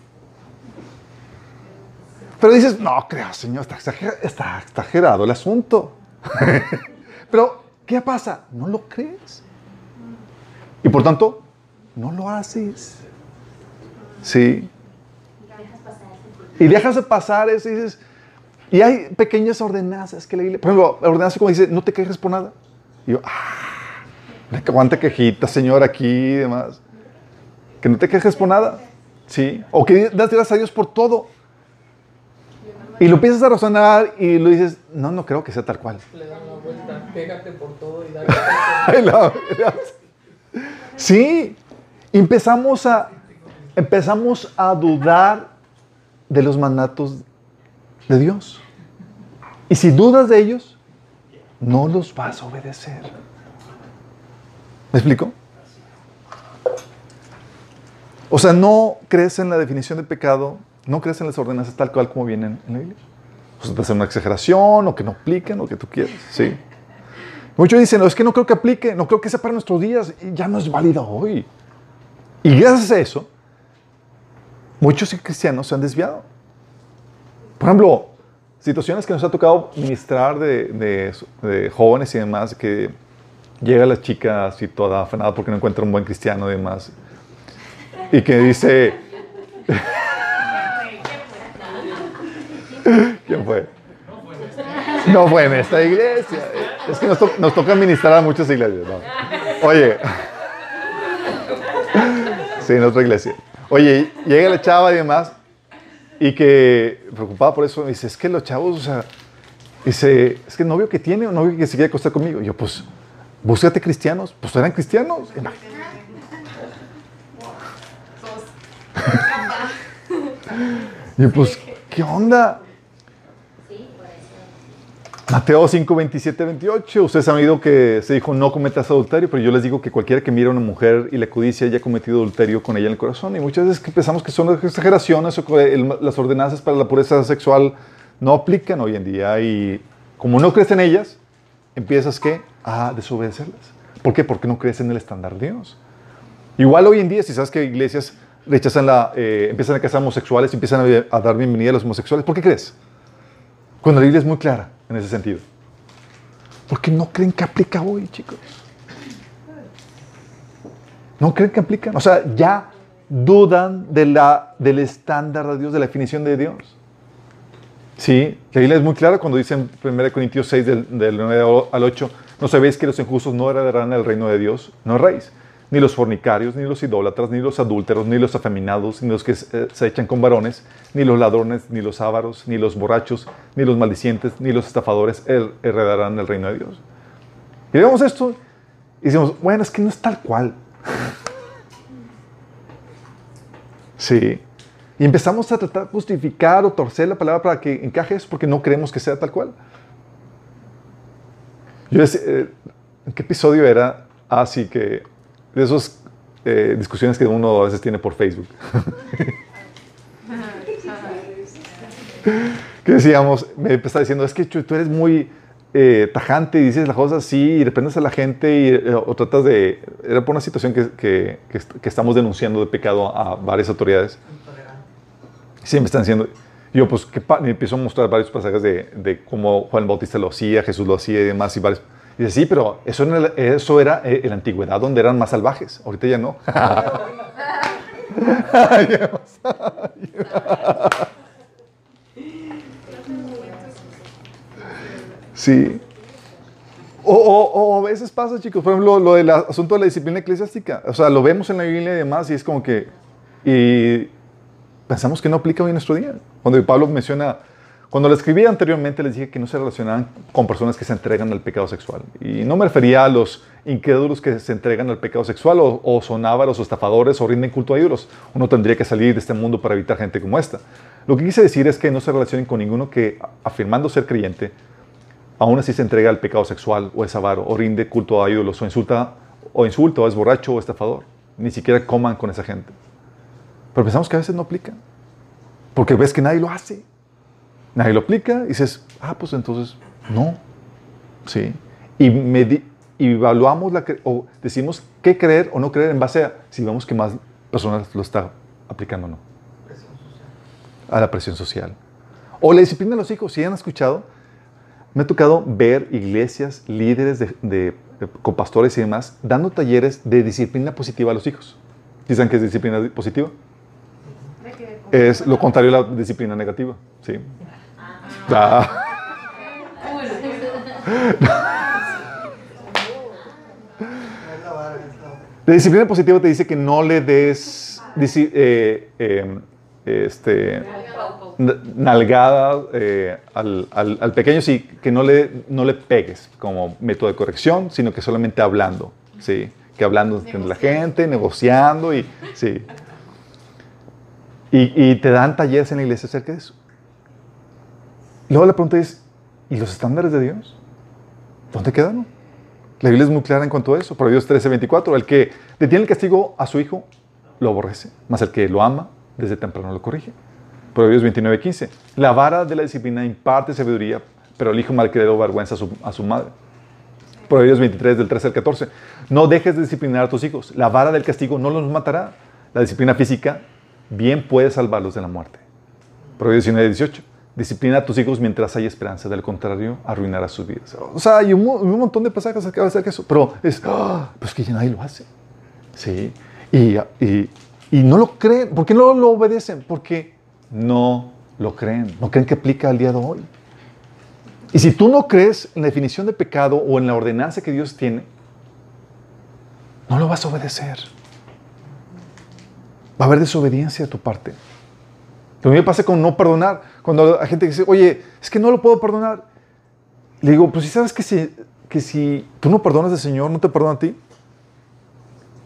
Pero dices, no, creo, Señor, está exagerado, está exagerado el asunto. Pero, ¿qué pasa? No lo crees. Y por tanto, no lo haces. Sí. Y dejas de pasar eso y dices, y hay pequeñas ordenanzas que le Por ejemplo, la ordenanza como dice, no te quejes por nada. Y yo, ah, aguanta quejita, Señor, aquí y demás. Que no te quejes por nada. Sí. O que das gracias a Dios por todo. Y lo empiezas a razonar y lo dices, no, no creo que sea tal cual. Le dan la vuelta, pégate por todo y dale. sí, empezamos a, empezamos a dudar de los mandatos de Dios. Y si dudas de ellos, no los vas a obedecer. ¿Me explico? O sea, no crees en la definición de pecado, no crees en las ordenanzas tal cual como vienen en la Biblia. O sea, te una exageración, o que no apliquen, o que tú quieras, ¿sí? Muchos dicen, no, es que no creo que aplique, no creo que sea para nuestros días, y ya no es válido hoy. Y gracias a eso, muchos cristianos se han desviado. Por ejemplo, situaciones que nos ha tocado ministrar de, jóvenes y demás, que llega la chica así toda afanada porque no encuentra un buen cristiano y demás, y que dice... ¿Quién fue? No fue en esta iglesia. Es que nos, nos toca ministrar a muchas iglesias. Oye. Sí, en otra iglesia. Oye, llega la chava y demás, y que preocupada por eso, dice, es que los chavos, o sea, dice, es que el novio que tiene, o novio que se quiere acostar conmigo. Y yo, pues, búscate cristianos. Pues eran cristianos. y pues, ¿qué onda? Mateo 5, 27, 28. Ustedes han oído que se dijo no cometas adulterio, pero yo les digo que cualquiera que mire a una mujer y la codicia haya cometido adulterio con ella en el corazón. Y muchas veces pensamos que son exageraciones o que las ordenanzas para la pureza sexual no aplican hoy en día. Y como no crees en ellas, empiezas ¿qué? a desobedecerlas. ¿Por qué? Porque no crees en el estándar de Dios. Igual hoy en día, si sabes que iglesias rechazan la, eh, empiezan a casar homosexuales, empiezan a, a dar bienvenida a los homosexuales, ¿por qué crees? Cuando la Biblia es muy clara en ese sentido. Porque no creen que aplica hoy, chicos. No creen que aplica. O sea, ya dudan de la, del estándar de Dios, de la definición de Dios. Sí, la Biblia es muy clara cuando dice en 1 Corintios 6, del, del 9 al 8, ¿No sabéis que los injustos no heredarán el reino de Dios? No erréis. Ni los fornicarios, ni los idólatras, ni los adúlteros, ni los afeminados, ni los que se echan con varones, ni los ladrones, ni los ávaros, ni los borrachos, ni los maldicientes, ni los estafadores heredarán el reino de Dios. Y vemos esto y decimos, bueno, es que no es tal cual. sí. Y empezamos a tratar de justificar o torcer la palabra para que encaje eso porque no creemos que sea tal cual. Yo decía, eh, ¿en qué episodio era? Así ah, que de esas eh, discusiones que uno a veces tiene por Facebook. que decíamos, me empezaba diciendo, es que tú eres muy eh, tajante y dices las cosas así y reprendes a la gente y, o tratas de... Era por una situación que, que, que, estamos denunciando de pecado a varias autoridades. Sí, me están diciendo... Yo, pues, que empiezo a mostrar varios pasajes de, de, cómo Juan Bautista lo hacía, Jesús lo hacía y demás. Y, varios, y dice, sí, pero eso, en eso era eh, en la antigüedad donde eran más salvajes. Ahorita ya no. sí. O, o, a veces pasa, chicos, por ejemplo, lo del asunto de la disciplina eclesiástica. O sea, lo vemos en la Biblia y demás y es como que... Y pensamos que no aplica hoy en nuestro día. Cuando Pablo menciona, cuando lo escribí anteriormente les dije que no se relacionaban con personas que se entregan al pecado sexual. Y no me refería a los incrédulos que se entregan al pecado sexual o, son ávaros o estafadores o rinden culto a ídolos. Uno tendría que salir de este mundo para evitar gente como esta. Lo que quise decir es que no se relacionen con ninguno que, afirmando ser creyente, aún así se entrega al pecado sexual o es avaro o rinde culto a ídolos o insulta o insulta o es borracho o estafador. Ni siquiera coman con esa gente. Pero pensamos que a veces no aplica. Porque ves que nadie lo hace. Nadie lo aplica y dices, ah, pues entonces no. Sí. Y, y evaluamos la, o decimos qué creer o no creer en base a si vemos que más personas lo están aplicando o no. A la presión social. O la disciplina de los hijos. Si han escuchado, me ha tocado ver iglesias, líderes de, con pastores y demás, dando talleres de disciplina positiva a los hijos. ¿Dicen que es disciplina positiva? es lo contrario a la disciplina negativa. ¿sí? Ah. La disciplina positiva te dice que no le des eh, em, este, nalgada eh, al, al, pequeño, sí, que no le, no le pegues como método de corrección, sino que solamente hablando, ¿sí? que hablando con la gente, negociando y sí. Y, te dan talleres en la iglesia acerca de eso. Luego la pregunta es, ¿y los estándares de Dios? ¿Dónde quedaron? La Biblia es muy clara en cuanto a eso. Proverbios 13, 24. El que detiene el castigo a su hijo, lo aborrece. Más el que lo ama, desde temprano lo corrige. Proverbios 29, 15. La vara de la disciplina imparte sabiduría, pero el hijo malcriado vergüenza a su, a su madre. Proverbios 23, del 13 al 14. No dejes de disciplinar a tus hijos. La vara del castigo no los matará. La disciplina física bien puede salvarlos de la muerte. Proverbios 19, 18. Disciplina a tus hijos mientras hay esperanza, del contrario, arruinará sus vidas. O sea, hay un, montón de pasajes que acerca de eso, pero es, ¡ah! pues que nadie lo hace. Sí. Y, y, y, no lo creen. ¿Por qué no lo obedecen? Porque no lo creen. No creen que aplica al día de hoy. Y si tú no crees en la definición de pecado o en la ordenanza que Dios tiene, no lo vas a obedecer va a haber desobediencia de tu parte. Lo mismo pasa con no perdonar. Cuando hay gente dice, oye, es que no lo puedo perdonar. Le digo, pues si sabes que si, que si tú no perdonas al Señor, no te perdona a ti.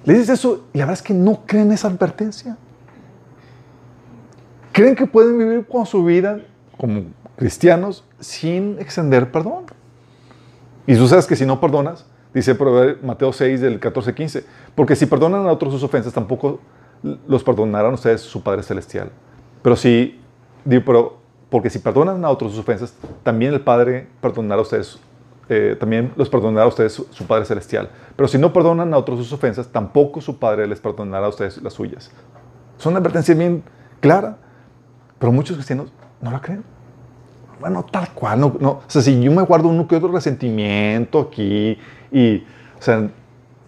Le dices eso y la verdad es que no creen esa advertencia. Creen que pueden vivir con su vida como cristianos sin extender perdón. Y tú sabes que si no perdonas, dice Mateo 6 del 14 15, porque si perdonan a otros sus ofensas, tampoco los perdonarán ustedes su Padre Celestial. Pero si, digo, pero, porque si perdonan a otros sus ofensas, también el Padre perdonará a ustedes, eh, también los perdonará a ustedes su, Padre Celestial. Pero si no perdonan a otros sus ofensas, tampoco su Padre les perdonará a ustedes las suyas. Es una advertencia bien clara, pero muchos cristianos no la creen. Bueno, tal cual, no, no. O sea, si yo me guardo un que otro resentimiento aquí y, o sea,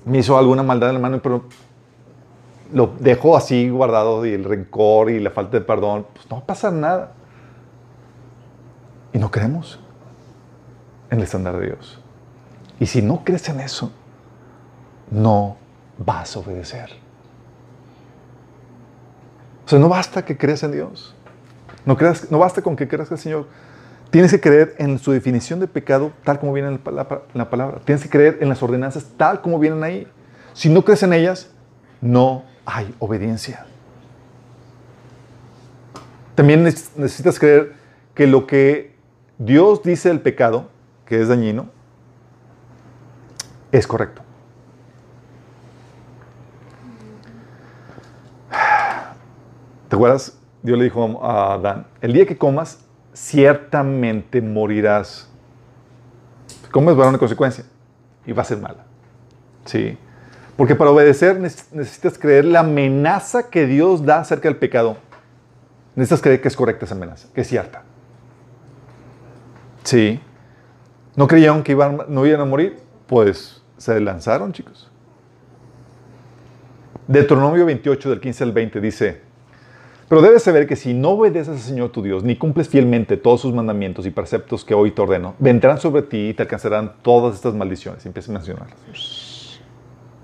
me hizo alguna maldad en la mano, pero lo dejo así guardado y el rencor y la falta de perdón, pues no va a pasar nada. Y no creemos en el estándar de Dios. Y si no crees en eso, no vas a obedecer. O sea, no basta que creas en Dios. No, creas, no basta con que creas que el Señor. Tienes que creer en su definición de pecado tal como viene en la, en la palabra. Tienes que creer en las ordenanzas tal como vienen ahí. Si no crees en ellas, no hay obediencia. También necesitas creer que lo que Dios dice del pecado, que es dañino, es correcto. ¿Te acuerdas? Dios le dijo a Adán, el día que comas, ciertamente morirás. Comes va a una consecuencia y va a ser mala. Sí. Porque para obedecer necesitas creer la amenaza que Dios da acerca del pecado. Necesitas creer que es correcta esa amenaza, que es cierta. Sí. ¿No creyeron que iban, no iban a morir? Pues se lanzaron, chicos. Deuteronomio 28, del 15 al 20, dice, pero debes saber que si no obedeces al Señor tu Dios, ni cumples fielmente todos sus mandamientos y preceptos que hoy te ordeno, vendrán sobre ti y te alcanzarán todas estas maldiciones. Empieza a mencionarlas.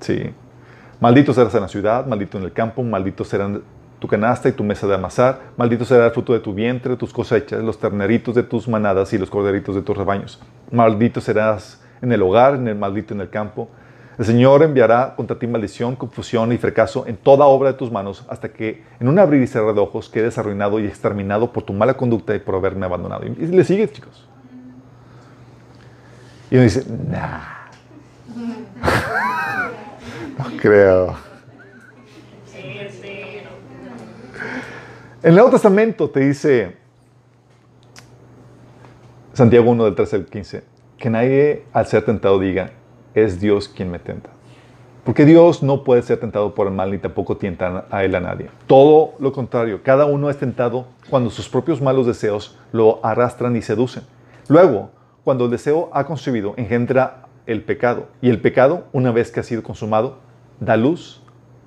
Sí. Maldito serás en la ciudad, maldito en el campo, maldito serán tu canasta y tu mesa de amasar, maldito será el fruto de tu vientre, tus cosechas, los terneritos de tus manadas y los corderitos de tus rebaños. Maldito serás en el hogar, en el maldito en el campo. El Señor enviará contra ti maldición, confusión y fracaso en toda obra de tus manos, hasta que en un abrir y cerrar de ojos quedes arruinado y exterminado por tu mala conducta y por haberme abandonado. Y le sigue, chicos. Y dice, nah. no creo. En el Nuevo Testamento te dice Santiago 1 del 13 al 15, que nadie al ser tentado diga, es Dios quien me tenta. Porque Dios no puede ser tentado por el mal ni tampoco tienta a él a nadie. Todo lo contrario, cada uno es tentado cuando sus propios malos deseos lo arrastran y seducen. Luego, cuando el deseo ha concebido, engendra el pecado. Y el pecado, una vez que ha sido consumado, da luz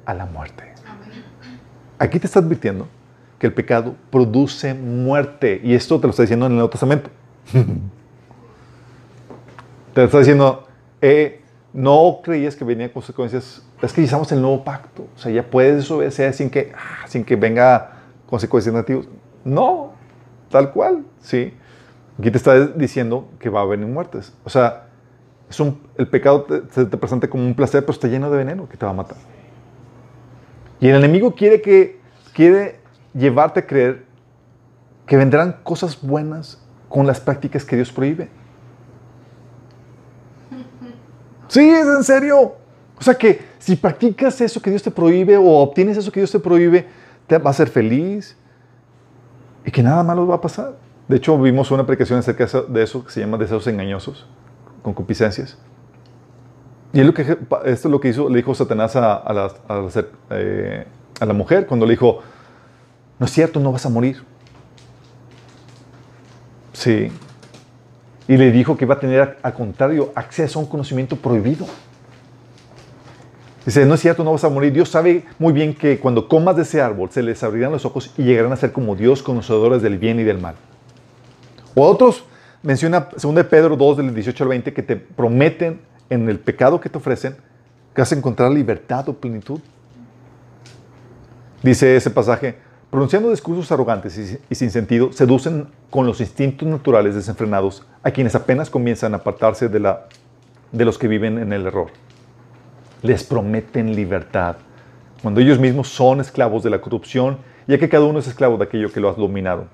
a la muerte. Aquí te está advirtiendo que el pecado produce muerte. Y esto te lo está diciendo en el Nuevo Testamento. te está diciendo, eh, no creías que venían consecuencias. Es que estamos en el nuevo pacto. O sea, ya puedes desobedecer sin que, ah, sin que venga consecuencias negativas. No, tal cual, sí. Aquí te está diciendo que va a venir muertes. O sea, es un, el pecado te, te presenta como un placer, pero está lleno de veneno que te va a matar. Y el enemigo quiere que quiere llevarte a creer que vendrán cosas buenas con las prácticas que Dios prohíbe. Sí, es en serio. O sea que si practicas eso que Dios te prohíbe o obtienes eso que Dios te prohíbe, te va a ser feliz y que nada malo va a pasar. De hecho, vimos una predicación acerca de eso que se llama deseos engañosos, concupiscencias. Y esto es lo que hizo, le dijo Satanás eh, a la mujer cuando le dijo, no es cierto, no vas a morir. Sí. Y le dijo que iba a tener, al contrario, acceso a un conocimiento prohibido. Dice, no es cierto, no vas a morir. Dios sabe muy bien que cuando comas de ese árbol se les abrirán los ojos y llegarán a ser como Dios, conocedores del bien y del mal. O otros, menciona 2 Pedro 2, del 18 al 20, que te prometen en el pecado que te ofrecen que vas a encontrar libertad o plenitud. Dice ese pasaje, pronunciando discursos arrogantes y, sin sentido, seducen con los instintos naturales desenfrenados a quienes apenas comienzan a apartarse de, la, de los que viven en el error. Les prometen libertad, cuando ellos mismos son esclavos de la corrupción, ya que cada uno es esclavo de aquello que lo ha dominado.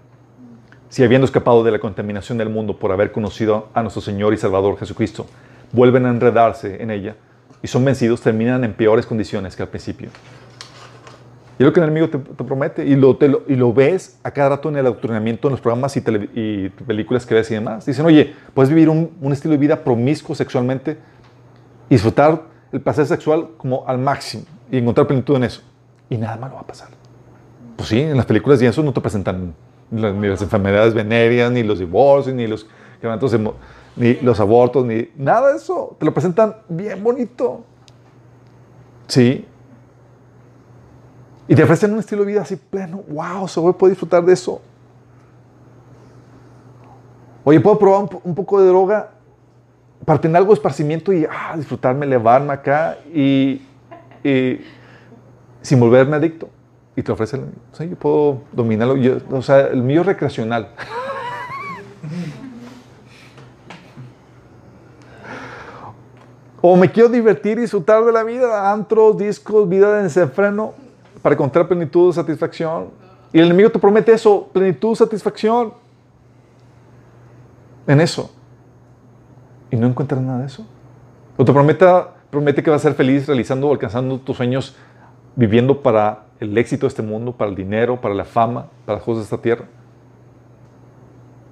Si habiendo escapado de la contaminación del mundo por haber conocido a nuestro Señor y Salvador Jesucristo, vuelven a enredarse en ella y son vencidos, terminan en peores condiciones que al principio. Y es lo que el enemigo te, promete. Y lo, y lo ves a cada rato en el adoctrinamiento, en los programas y, y películas que ves y demás. Dicen, oye, puedes vivir un, un, estilo de vida promiscuo sexualmente y disfrutar el placer sexual como al máximo y encontrar plenitud en eso. Y nada malo va a pasar. Pues sí, en las películas y eso no te presentan ni las enfermedades venéreas, ni los divorcios, ni los ni los abortos, ni nada de eso. Te lo presentan bien bonito. Sí, y te ofrecen un estilo de vida así pleno. ¡Wow! Se puede disfrutar de eso. Oye, ¿puedo probar un, poco de droga? para tener algo de esparcimiento y ah, disfrutarme, elevarme acá y, y sin volverme adicto. Y te ofrece el. O sea, yo puedo dominarlo. Yo, o sea, el mío es recreacional. o me quiero divertir y disfrutar de la vida, antros, discos, vida de desenfreno, para encontrar plenitud, satisfacción. Y el enemigo te promete eso, plenitud, satisfacción. En eso. Y no encuentras nada de eso. O te promete, promete que vas a ser feliz realizando o alcanzando tus sueños, viviendo para el éxito de este mundo, para el dinero, para la fama, para las cosas de esta tierra.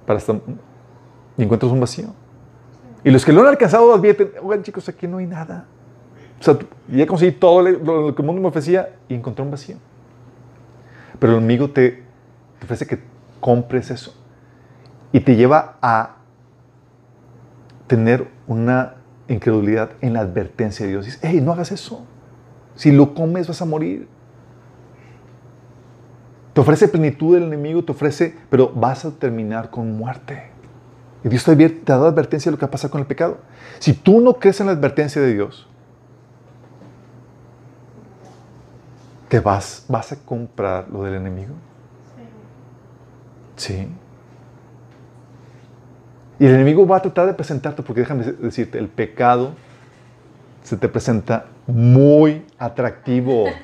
Para esta, y encuentras un vacío. Y los que lo han alcanzado advierten, oigan chicos, aquí no hay nada. O sea, ya conseguí todo lo que el mundo me ofrecía y encontré un vacío. Pero el enemigo te, te ofrece que compres eso. Y te lleva a tener una incredulidad en la advertencia de Dios. Dice, hey, no hagas eso. Si lo comes vas a morir. Te ofrece plenitud el enemigo, te ofrece, pero vas a terminar con muerte. Y Dios te, ha dado advertencia de lo que va a pasar con el pecado. Si tú no crees en la advertencia de Dios, ¿te vas, vas a comprar lo del enemigo? Sí. sí. Y el enemigo va a tratar de presentarte, porque déjame decirte, el pecado se te presenta muy atractivo.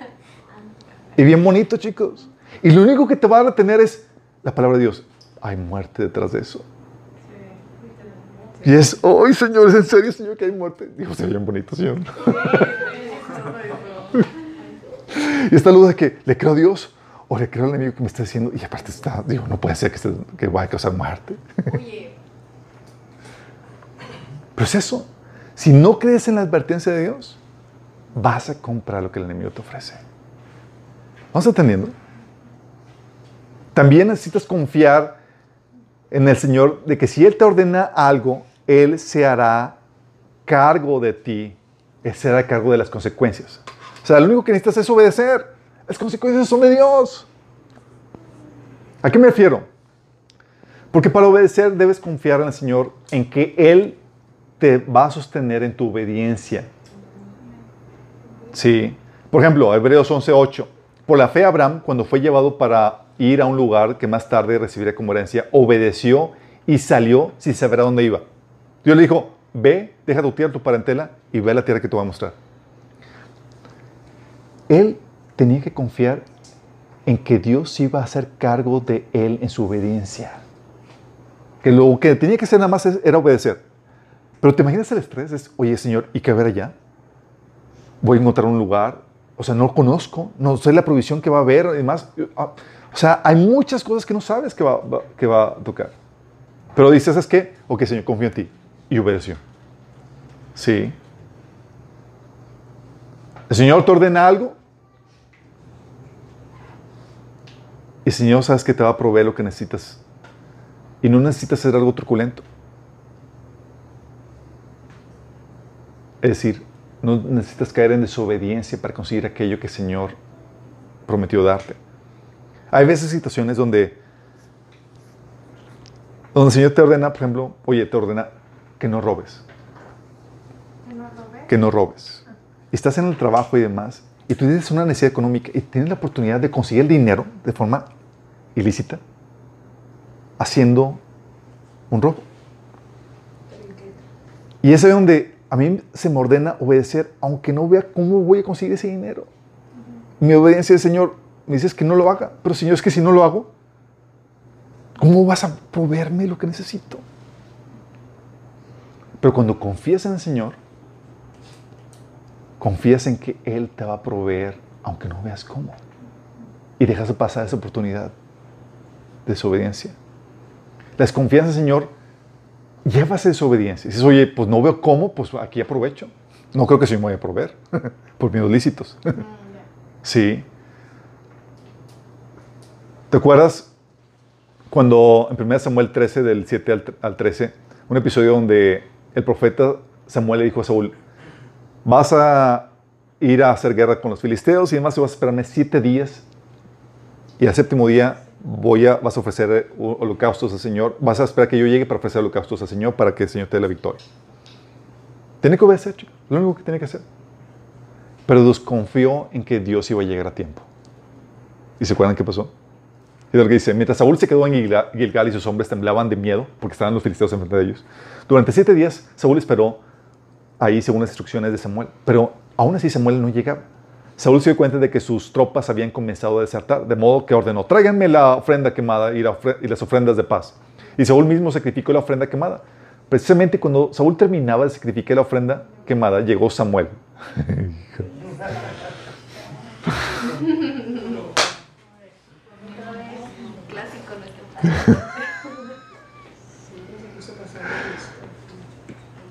Y bien bonito, chicos. Y lo único que te va a retener es la palabra de Dios. Hay muerte detrás de eso. Y es, ¡ay, Señor! ¿Es en serio, Señor, que hay muerte? Digo, se bien bonito, Señor. y esta luz de que le creo a Dios o le creo al enemigo que me está diciendo, y aparte está, digo, no puede ser que, que vaya a causar muerte. Pero es eso. Si no crees en la advertencia de Dios, vas a comprar lo que el enemigo te ofrece. ¿Vamos entendiendo? También necesitas confiar en el Señor de que si Él te ordena algo, Él se hará cargo de ti. Él se cargo de las consecuencias. O sea, lo único que necesitas es obedecer. Las consecuencias son de Dios. ¿A qué me refiero? Porque para obedecer debes confiar en el Señor en que Él te va a sostener en tu obediencia. Sí. Por ejemplo, Hebreos 11:8. Por la fe Abraham, cuando fue llevado para ir a un lugar que más tarde recibiría como herencia, obedeció y salió sin saber a dónde iba. Dios le dijo, ve, deja tu tierra, tu parentela y ve a la tierra que te voy a mostrar. Él tenía que confiar en que Dios iba a hacer cargo de él en su obediencia. Que lo que tenía que hacer nada más era obedecer. Pero te imaginas el estrés, es, oye Señor, ¿y qué ver allá? Voy a encontrar un lugar, o sea, no lo conozco, no sé la provisión que va a haber, además, o sea, hay muchas cosas que no sabes que va, que va a tocar. Pero dices, ¿es qué? Ok, Señor, confío en ti. Y obedeció. Sí. El Señor te ordena algo. Y el Señor sabes que te va a proveer lo que necesitas. Y no necesitas hacer algo truculento. Es decir, no necesitas caer en desobediencia para conseguir aquello que el Señor prometió darte. Hay veces situaciones donde, donde el Señor te ordena, por ejemplo, oye, te ordena que no robes. ¿Que no robes? Que no robes. Y estás en el trabajo y demás, y tú tienes una necesidad económica y tienes la oportunidad de conseguir el dinero de forma ilícita haciendo un robo. Y es ahí donde a mí se me ordena obedecer, aunque no vea cómo voy a conseguir ese dinero. Mi obediencia es, Señor, me dices que no lo haga, pero Señor, es que si no lo hago, ¿cómo vas a proveerme lo que necesito? Pero cuando confías en el Señor, confías en que Él te va a proveer, aunque no veas cómo. Y dejas de pasar esa oportunidad de desobediencia. La desconfianza, Señor, llevas desobediencia. Dices, oye, pues no veo cómo, pues aquí aprovecho. No creo que se me vaya a proveer por miedos lícitos. Ah, sí. ¿Te acuerdas cuando en 1 Samuel 13, del 7 al 13, un episodio donde el profeta Samuel le dijo a Saúl, vas a ir a hacer guerra con los filisteos y además vas a esperarme siete días y al séptimo día voy a, vas a ofrecer holocaustos al Señor, vas a esperar que yo llegue para ofrecer holocaustos al Señor para que el Señor te dé la victoria. Tiene que obedecer, chicos. Lo único que tiene que hacer. Pero desconfió en que Dios iba a llegar a tiempo. ¿Y se acuerdan qué pasó? Y lo que dice, mientras Saúl se quedó en Gilgal y sus hombres temblaban de miedo porque estaban los filisteos enfrente de ellos, durante siete días Saúl esperó ahí según las instrucciones de Samuel, pero aún así Samuel no llegaba. Saúl se dio cuenta de que sus tropas habían comenzado a desertar, de modo que ordenó, tráiganme la ofrenda quemada y, y las ofrendas de paz. Y Saúl mismo sacrificó la ofrenda quemada. Precisamente cuando Saúl terminaba de sacrificar la ofrenda quemada, llegó Samuel.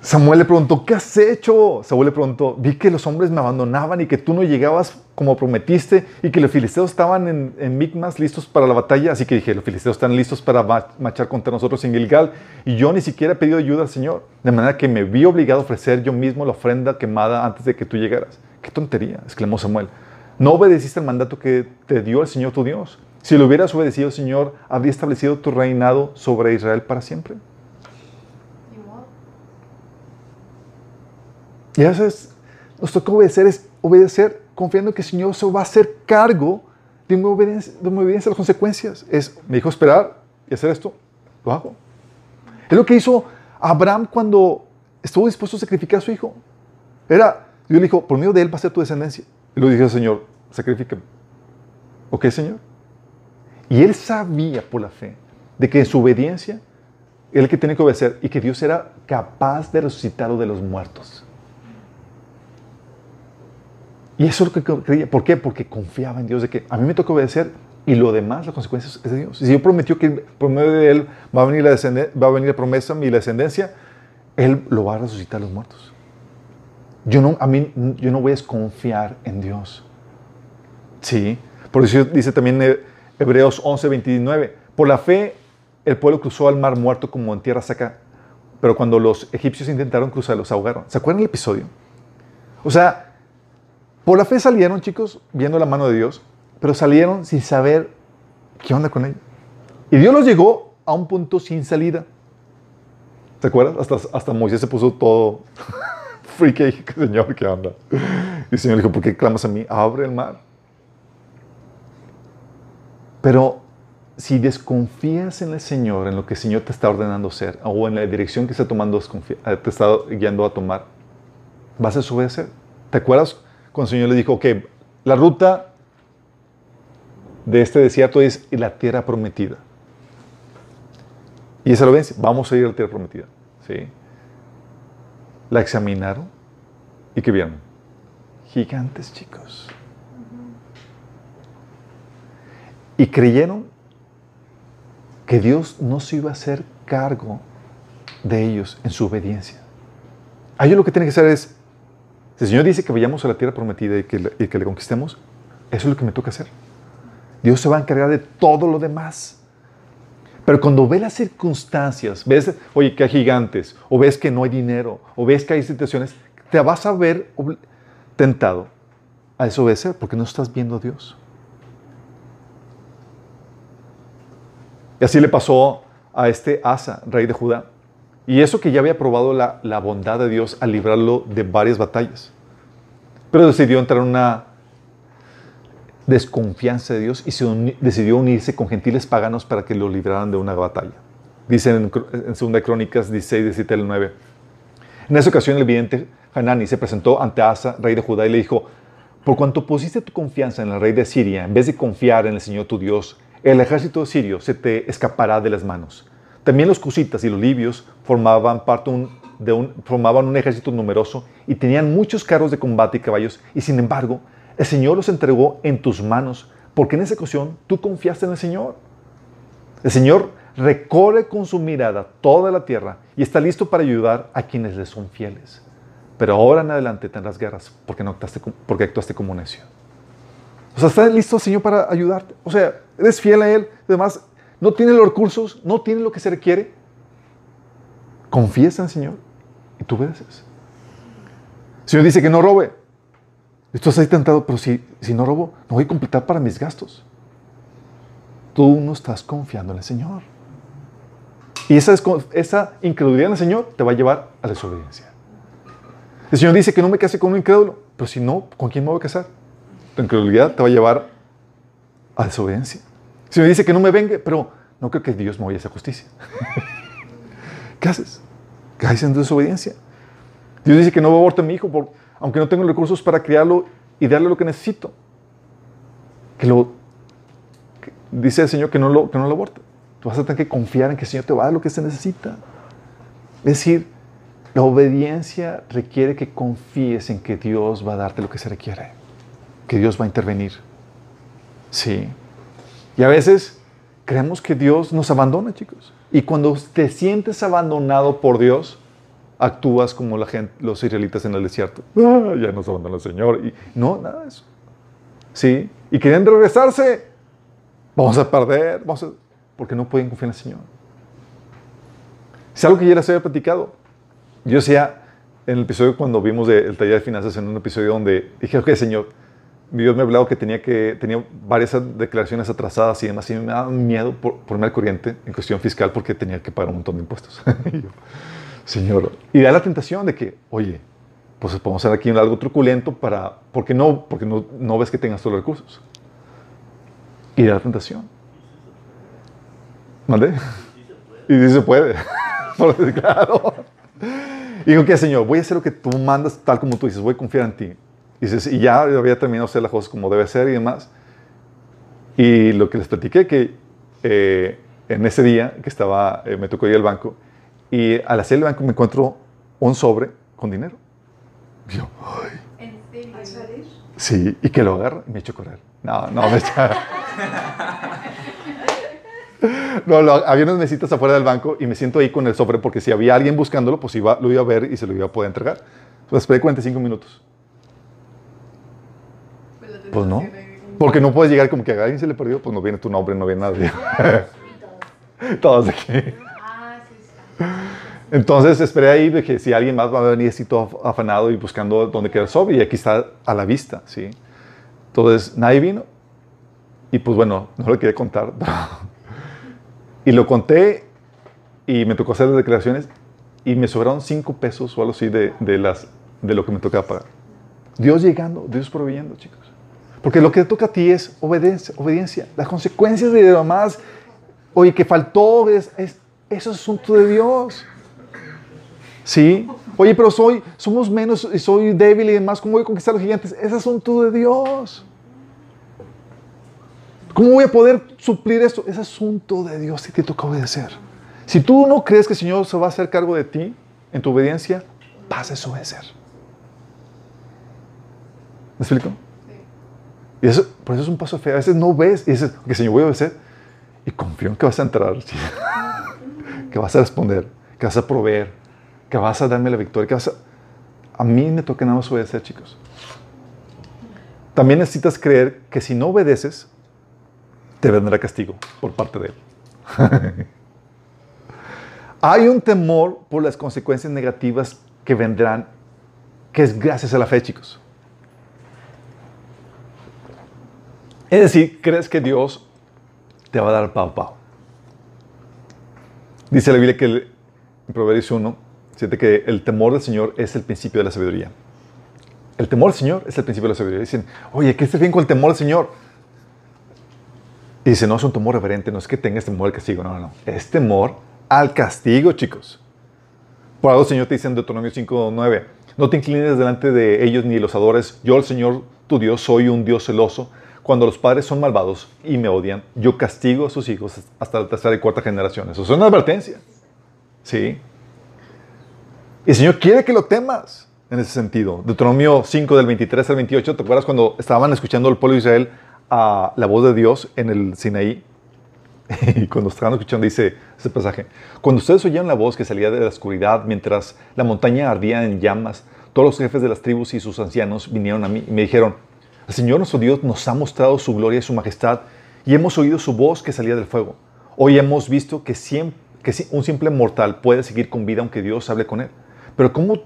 Samuel le preguntó, ¿qué has hecho? Samuel le preguntó, vi que los hombres me abandonaban y que tú no llegabas como prometiste y que los filisteos estaban en, en Micmas listos para la batalla. Así que dije, los filisteos están listos para marchar contra nosotros en Gilgal. Y yo ni siquiera he pedido ayuda al Señor. De manera que me vi obligado a ofrecer yo mismo la ofrenda quemada antes de que tú llegaras. ¡Qué tontería! exclamó Samuel. No obedeciste el mandato que te dio el Señor tu Dios. Si lo hubieras obedecido, Señor, habría establecido tu reinado sobre Israel para siempre. Y eso es, nos toca obedecer, es obedecer confiando que el Señor se va a hacer cargo de mi obediencia, de mi obediencia a las consecuencias. Es, me dijo esperar y hacer esto, lo hago. Es lo que hizo Abraham cuando estuvo dispuesto a sacrificar a su hijo. Era, Dios le dijo, por medio de él va a ser tu descendencia. Y lo dijo el Señor, sacrifícame. ¿Ok, Señor? Y él sabía por la fe de que en su obediencia, él que tenía que obedecer y que Dios era capaz de resucitarlo de los muertos. Y eso es lo que creía. ¿Por qué? Porque confiaba en Dios de que a mí me toca obedecer y lo demás, las consecuencias es de Dios. Si Dios prometió que por medio de Él va a venir la, va a venir la promesa y la descendencia, Él lo va a resucitar a los muertos. Yo no, a mí, yo no voy a desconfiar en Dios. Sí. Por eso dice también Hebreos 11, 29. Por la fe, el pueblo cruzó al mar muerto como en tierra seca, pero cuando los egipcios intentaron cruzar, los ahogaron. ¿Se acuerdan el episodio? O sea, por la fe salieron, chicos, viendo la mano de Dios, pero salieron sin saber qué onda con ella. Y Dios los llegó a un punto sin salida. ¿Te acuerdas? Hasta, hasta Moisés se puso todo freaky. Señor, ¿qué onda? Y el Señor dijo, ¿por qué clamas a mí? Abre el mar. Pero si desconfías en el Señor, en lo que el Señor te está ordenando ser, o en la dirección que está tomando, eh, te está guiando a tomar, vas a desobedecer. ¿Te acuerdas cuando el Señor le dijo, que la ruta de este desierto es la tierra prometida. Y esa lo ven, vamos a ir a la tierra prometida. ¿Sí? La examinaron y ¿qué vieron? Gigantes, chicos. Y creyeron que Dios no se iba a hacer cargo de ellos en su obediencia. A ellos lo que tienen que hacer es si el Señor dice que vayamos a la tierra prometida y que, le, que le conquistemos, eso es lo que me toca hacer. Dios se va a encargar de todo lo demás. Pero cuando ves las circunstancias, ves, oye, que hay gigantes, o ves que no hay dinero, o ves que hay situaciones, te vas a ver tentado a desobedecer porque no estás viendo a Dios. Y así le pasó a este Asa, rey de Judá. Y eso que ya había probado la, bondad de Dios al librarlo de varias batallas. Pero decidió entrar en una desconfianza de Dios y se decidió unirse con gentiles paganos para que lo libraran de una batalla. Dice en, en 2 Crónicas 16, 17 al 9. En esa ocasión el vidente Hanani se presentó ante Asa, rey de Judá, y le dijo, por cuanto pusiste tu confianza en el rey de Siria, en vez de confiar en el Señor tu Dios, el ejército sirio se te escapará de las manos. También los cusitas y los libios formaban, parte de un, formaban un ejército numeroso y tenían muchos carros de combate y caballos, y sin embargo, el Señor los entregó en tus manos, porque en esa ocasión tú confiaste en el Señor. El Señor recorre con su mirada toda la tierra y está listo para ayudar a quienes le son fieles. Pero ahora en adelante tendrás guerras porque, no porque actuaste como necio. O sea, está listo el Señor para ayudarte. O sea, eres fiel a Él. Además, no tiene los recursos, no tiene lo que se requiere, confiesa en el Señor y tú obedeces. El Señor dice que no robe. Estás ahí tentado, pero si, si no robo, no voy a completar para mis gastos. Tú no estás confiando en el Señor. Y esa, esa incredulidad en el Señor te va a llevar a la desobediencia. El Señor dice que no me case con un incrédulo, pero si no, ¿con quién me voy a casar? Tu incredulidad te va a llevar a desobediencia. El Señor dice que no me vengue, pero no creo que Dios me vaya a hacer justicia. ¿Qué haces? Caes en desobediencia. Dios dice que no aborte a mi hijo, por, aunque no tengo recursos para criarlo y darle lo que necesito. Que lo, dice el Señor que no lo, que no lo aborte. Tú vas a tener que confiar en que el Señor te va a dar lo que se necesita. Es decir, la obediencia requiere que confíes en que Dios va a darte lo que se requiere, que Dios va a intervenir. Sí. Y a veces creemos que Dios nos abandona, chicos. Y cuando te sientes abandonado por Dios, actúas como los israelitas en el desierto. Ah, ya nos abandonó el Señor. No, nada de eso. Sí. Y querían regresarse. Vamos a perder. Vamos. Porque no pueden confiar en el Señor. Es algo que ya les había platicado. Yo decía, en el episodio cuando vimos el taller de finanzas, en un episodio donde dije, ok, Señor, Dios me ha hablado que tenía, que tenía varias declaraciones atrasadas y demás, y me daba miedo por ponerme al corriente en cuestión fiscal porque tenía que pagar un montón de impuestos. señor, y da la tentación de que, oye, pues podemos hacer aquí algo truculento para, porque no, porque no, no ves que tengas todos los recursos. Y da la tentación. ¿Mande? Y sí se puede. claro. Y digo, ¿qué, Señor? Voy a hacer lo que tú mandas tal como tú dices, voy a confiar en ti. Y, dices, y ya había terminado de hacer las cosas como debe ser y demás. Y lo que les platiqué, que eh, en ese día que estaba, eh, me tocó ir al banco, y al hacer el banco me encuentro un sobre con dinero. Y yo, ay. Sí, y que lo agarro y me echo a correr. No, no, me echa. No, había unas mesitas afuera del banco y me siento ahí con el sobre porque si había alguien buscándolo, pues iba, lo iba a ver y se lo iba a poder entregar. Pues esperé 45 minutos. Pues no. Porque no puedes llegar como que a alguien se le perdió, pues no viene tu nombre, no viene nadie. Todos aquí. Entonces esperé ahí de que si alguien más va a venir así todo afanado y buscando dónde queda el sobre y aquí está a la vista, ¿sí? Entonces nadie vino y pues bueno, no lo quería contar. y lo conté y me tocó hacer las declaraciones y me sobraron cinco pesos o algo así de, de, las, de lo que me tocaba pagar. Dios llegando, Dios proveyendo, chicos. Porque lo que te toca a ti es obediencia. obediencia. Las consecuencias de lo más, oye, que faltó, es, es, eso es asunto de Dios. ¿Sí? Oye, pero soy, somos menos y soy débil y demás, ¿cómo voy a conquistar a los gigantes? Es asunto de Dios. ¿Cómo voy a poder suplir esto? Es asunto de Dios y te toca obedecer. Si tú no crees que el Señor se va a hacer cargo de ti en tu obediencia, vas a desobedecer. ¿Me explico? Y eso, por eso es un paso feo. A veces no ves y dices, que Señor, voy a obedecer. Y confío en que vas a entrar, que vas a responder, que vas a proveer, que vas a darme la victoria, que vas a... A mí me toca nada más obedecer, chicos. También necesitas creer que si no obedeces, te vendrá castigo por parte de Él. Hay un temor por las consecuencias negativas que vendrán, que es gracias a la fe, chicos. Es decir, crees que Dios te va a dar pau pau. Dice la Biblia que en Proverbios 1, siente que el temor del Señor es el principio de la sabiduría. El temor del Señor es el principio de la sabiduría. Dicen, oye, ¿qué estés bien con el temor del Señor? Y dice, no es un temor reverente, no es que tengas temor al castigo, no, no, no. Es temor al castigo, chicos. Por algo el Señor te dice en Deuteronomio 5, 9, no te inclines delante de ellos ni los adores. Yo, el Señor, tu Dios, soy un Dios celoso cuando los padres son malvados y me odian, yo castigo a sus hijos hasta la tercera y cuarta generación. Eso es una advertencia. ¿Sí? El Señor quiere que lo temas en ese sentido. Deuteronomio 5 del 23 al 28, ¿te acuerdas cuando estaban escuchando el pueblo de Israel a la voz de Dios en el Sinaí? Y cuando estaban escuchando dice ese pasaje, cuando ustedes oyeron la voz que salía de la oscuridad mientras la montaña ardía en llamas, todos los jefes de las tribus y sus ancianos vinieron a mí y me dijeron, el Señor nuestro Dios nos ha mostrado su gloria y su majestad y hemos oído su voz que salía del fuego. Hoy hemos visto que, un simple mortal puede seguir con vida aunque Dios hable con él. Pero, ¿cómo,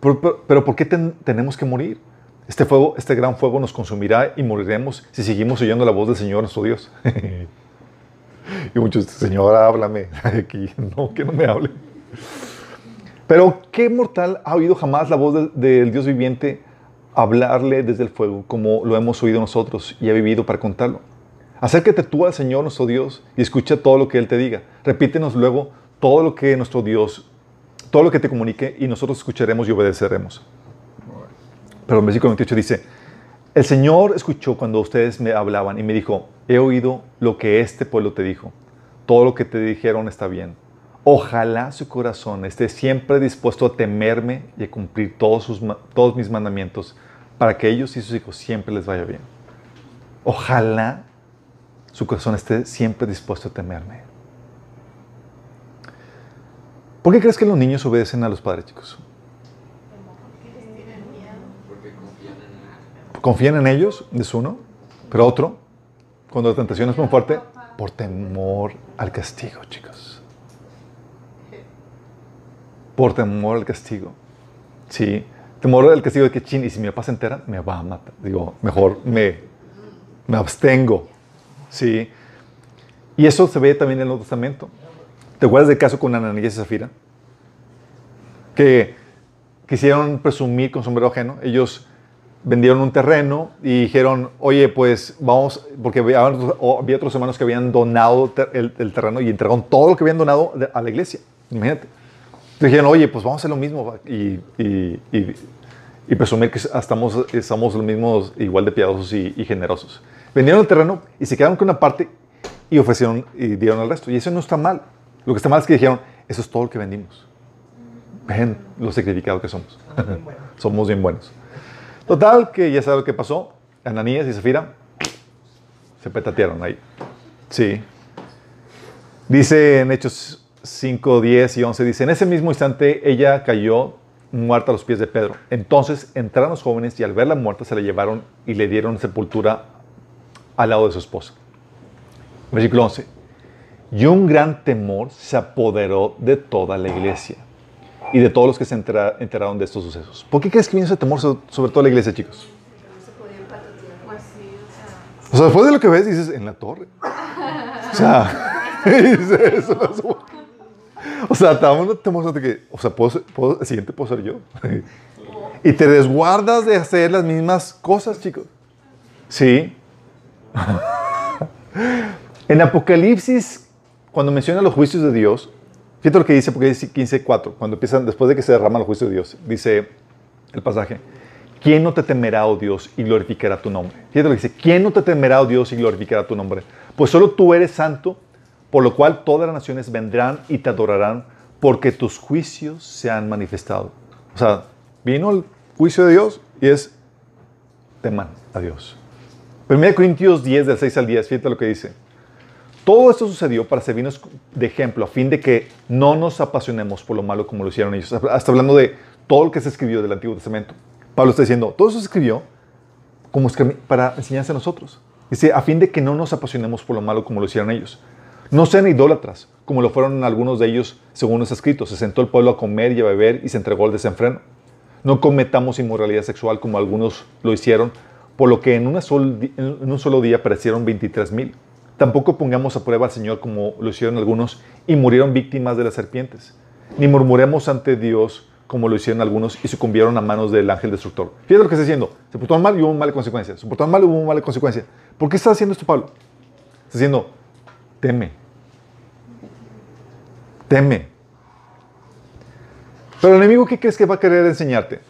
pero, ¿por qué tenemos que morir? Este, fuego, este gran fuego nos consumirá y moriremos si seguimos oyendo la voz del Señor nuestro Dios. y muchos, Señor, háblame aquí. No, que no me hable. Pero ¿qué mortal ha oído jamás la voz del, del Dios viviente hablarle desde el fuego como lo hemos oído nosotros y ha vivido para contarlo? Acércate tú al Señor nuestro Dios y escucha todo lo que Él te diga. Repítenos luego todo lo que nuestro Dios, todo lo que te comunique y nosotros escucharemos y obedeceremos. Pero el versículo 28 dice, el Señor escuchó cuando ustedes me hablaban y me dijo, he oído lo que este pueblo te dijo. Todo lo que te dijeron está bien. Ojalá su corazón esté siempre dispuesto a temerme y a cumplir todos, sus, todos mis mandamientos para que ellos y sus hijos siempre les vaya bien. Ojalá su corazón esté siempre dispuesto a temerme. ¿Por qué crees que los niños obedecen a los padres, chicos? Confían en ellos, es uno, pero otro, cuando la tentación es muy fuerte, por temor al castigo, chicos. Por temor al castigo. Sí, temor al castigo de que, chin, y si mi papá se entera, me va a matar. Digo, mejor me, me abstengo. Sí. Y eso se ve también en el Nuevo Testamento. ¿Te acuerdas del caso con Ananías y Zafira? Que quisieron presumir con sombrero ajeno. Ellos vendieron un terreno y dijeron, oye, pues vamos, porque había, otros hermanos que habían donado el, terreno y entregaron todo lo que habían donado a la iglesia. Imagínate. Dijeron, oye, pues vamos a hacer lo mismo y, y, y, y presumir que estamos, estamos los mismos, igual de piadosos y, generosos. Vendieron el terreno y se quedaron con una parte y ofrecieron y dieron el resto. Y eso no está mal. Lo que está mal es que dijeron, eso es todo lo que vendimos. Ven lo sacrificados que somos. somos bien buenos. Total, que ya sabes lo que pasó. Ananías y Zafira se petatearon ahí. Sí. Dice en Hechos 5, 10 y 11, dice, en ese mismo instante ella cayó muerta a los pies de Pedro. Entonces entraron los jóvenes y al verla muerta se la llevaron y le dieron sepultura al lado de su esposa. Versículo 11. Y un gran temor se apoderó de toda la iglesia y de todos los que se enteraron de estos sucesos. ¿Por qué crees que vino ese temor sobre toda la iglesia, chicos? O sea, después de lo que ves, dices, en la torre. O sea, dices eso. O sea, un temor de que, o sea, ¿puedo, puedo, el siguiente puedo ser yo. Y te desguardas de hacer las mismas cosas, chicos. Sí. En Apocalipsis, cuando menciona los juicios de Dios, Fíjate lo que dice Apocalipsis 15.4, cuando empiezan, después de que se derrama el juicio de Dios, dice el pasaje, ¿quién no te temerá, oh Dios, y glorificará tu nombre? Fíjate lo que dice, ¿quién no te temerá, oh Dios, y glorificará tu nombre? Pues solo tú eres santo, por lo cual todas las naciones vendrán y te adorarán, porque tus juicios se han manifestado. O sea, vino el juicio de Dios y es, teman a Dios. 1 Corintios 10, del 6 al 10, fíjate lo que dice. Todo esto sucedió para servirnos de ejemplo, a fin de que no nos apasionemos por lo malo como lo hicieron ellos. Hasta hablando de todo lo que se escribió del Antiguo Testamento. Pablo está diciendo, todo eso se escribió como para enseñarse a nosotros. Dice, a fin de que no nos apasionemos por lo malo como lo hicieron ellos. No sean idólatras, como lo fueron algunos de ellos, según los escritos. Se sentó el pueblo a comer y a beber y se entregó al desenfreno. No cometamos inmoralidad sexual como algunos lo hicieron, por lo que en, un solo día perecieron 23 mil. Tampoco pongamos a prueba al Señor como lo hicieron algunos y murieron víctimas de las serpientes. Ni murmuremos ante Dios como lo hicieron algunos y sucumbieron a manos del ángel destructor. Fíjate lo que está diciendo. Se portaron mal y hubo mala consecuencia. Se portaron mal y hubo mala consecuencia. ¿Por qué está haciendo esto Pablo? Está diciendo, teme. Teme. Pero el enemigo, ¿qué crees que va a querer enseñarte?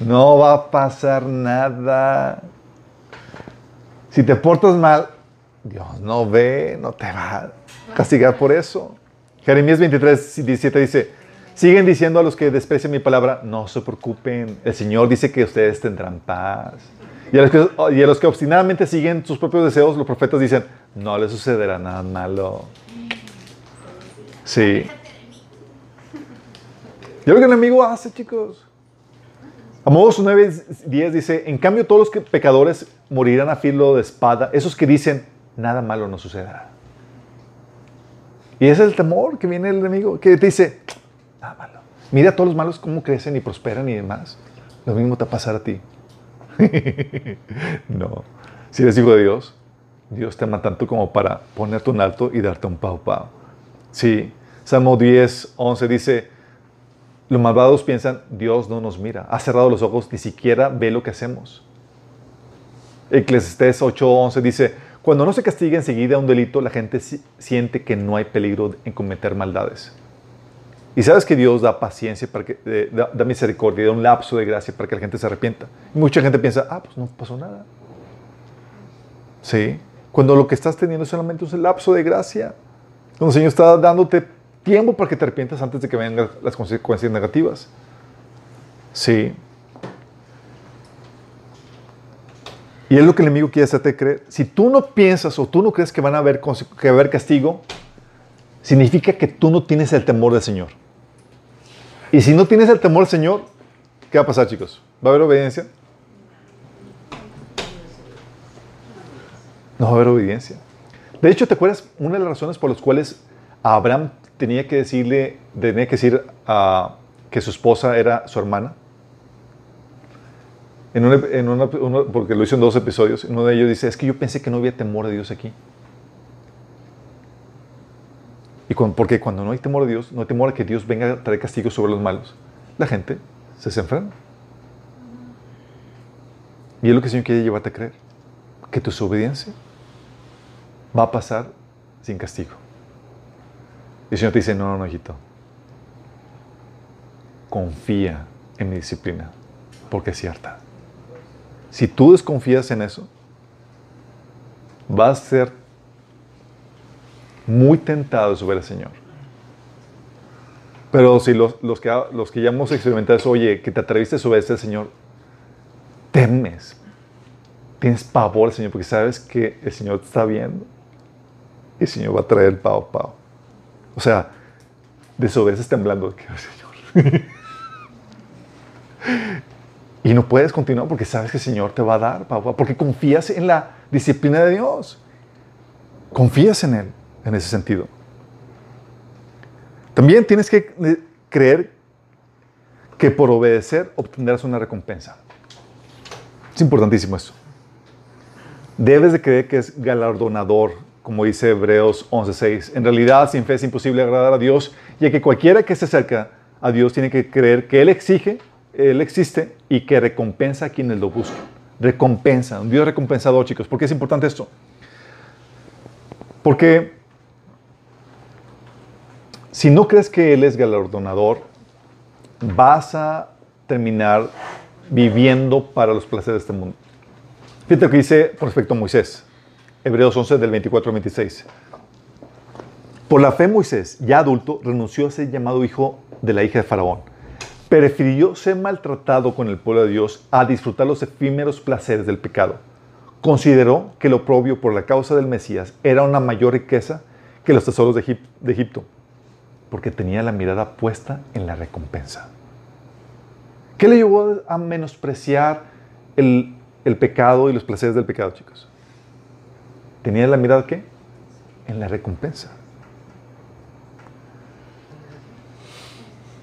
No va a pasar nada. Si te portas mal, Dios no ve, no te va a castigar por eso. Jeremías 23, 17 dice, siguen diciendo a los que desprecian mi palabra, no se preocupen, el Señor dice que ustedes tendrán paz. Y a, los que, y a los que obstinadamente siguen sus propios deseos, los profetas dicen, no les sucederá nada malo. Sí. ¿Y lo que el enemigo hace, chicos? Amós 9.10 dice, en cambio todos los pecadores morirán a filo de espada, esos que dicen, nada malo no sucederá. Y ese es el temor que viene el enemigo, que te dice, nada malo. Mira a todos los malos cómo crecen y prosperan y demás. Lo mismo te va a pasar a ti. no. Si eres hijo de Dios, Dios te ama tanto como para ponerte un alto y darte un pau pau. Sí. Salmo 10, 11 dice, los malvados piensan, Dios no nos mira, ha cerrado los ojos, ni siquiera ve lo que hacemos. Eclesiastés 8, 11 dice, cuando no se castiga enseguida un delito, la gente siente que no hay peligro en cometer maldades. Y sabes que Dios da paciencia, para que, eh, da, misericordia, da un lapso de gracia para que la gente se arrepienta. Y mucha gente piensa, ah, pues no pasó nada. Sí. Cuando lo que estás teniendo es solamente un lapso de gracia. Cuando el Señor está dándote tiempo para que te arrepientas antes de que vengan las consecuencias negativas. Sí. Y es lo que el enemigo quiere hacerte creer. Si tú no piensas o tú no crees que van a haber castigo, significa que tú no tienes el temor del Señor. Y si no tienes el temor del Señor, ¿qué va a pasar, chicos? ¿Va a haber obediencia? No va a haber obediencia. De hecho, ¿te acuerdas una de las razones por las cuales Abraham tenía que decirle, tenía que decir a, que su esposa era su hermana? En una, porque lo hizo en dos episodios, uno de ellos dice, es que yo pensé que no había temor de Dios aquí. Y porque cuando no hay temor de Dios, no hay temor a que Dios venga a traer castigo sobre los malos, la gente se desenfrena. Y es lo que el Señor quiere llevarte a creer, que tu desobediencia va a pasar sin castigo. Y el Señor te dice, no, no, no, hijito, confía en mi disciplina, porque es cierta. Si tú desconfías en eso, vas a ser muy tentados sobre el Señor. Pero si los, que, los que ya hemos experimentado eso, oye, que te atreviste a obedecer al Señor, temes, tienes pavor al Señor, porque sabes que el Señor te está viendo y el Señor va a traer el pavo, pavo. O sea, desobedeces temblando. Señor. y no puedes continuar porque sabes que el Señor te va a dar, pavo, porque confías en la disciplina de Dios. Confías en Él en ese sentido. También tienes que creer que por obedecer obtendrás una recompensa. Es importantísimo eso. Debes de creer que es galardonador, como dice Hebreos 11:6. En realidad, sin fe es imposible agradar a Dios, ya que cualquiera que se acerca a Dios tiene que creer que Él exige, Él existe y que recompensa a quienes lo buscan. Recompensa, un Dios recompensador, chicos. ¿Por qué es importante esto? Porque si no crees que Él es galardonador, vas a terminar viviendo para los placeres de este mundo. Fíjate lo que dice con respecto a Moisés. Hebreos 11 del 24 al 26. Por la fe Moisés, ya adulto, renunció a ser llamado hijo de la hija de Faraón. Prefirió ser maltratado con el pueblo de Dios a disfrutar los efímeros placeres del pecado. Consideró que lo propio por la causa del Mesías era una mayor riqueza que los tesoros de, Egipto porque tenía la mirada puesta en la recompensa. ¿Qué le llevó a menospreciar el, pecado y los placeres del pecado, chicos? ¿Tenía la mirada qué? En la recompensa.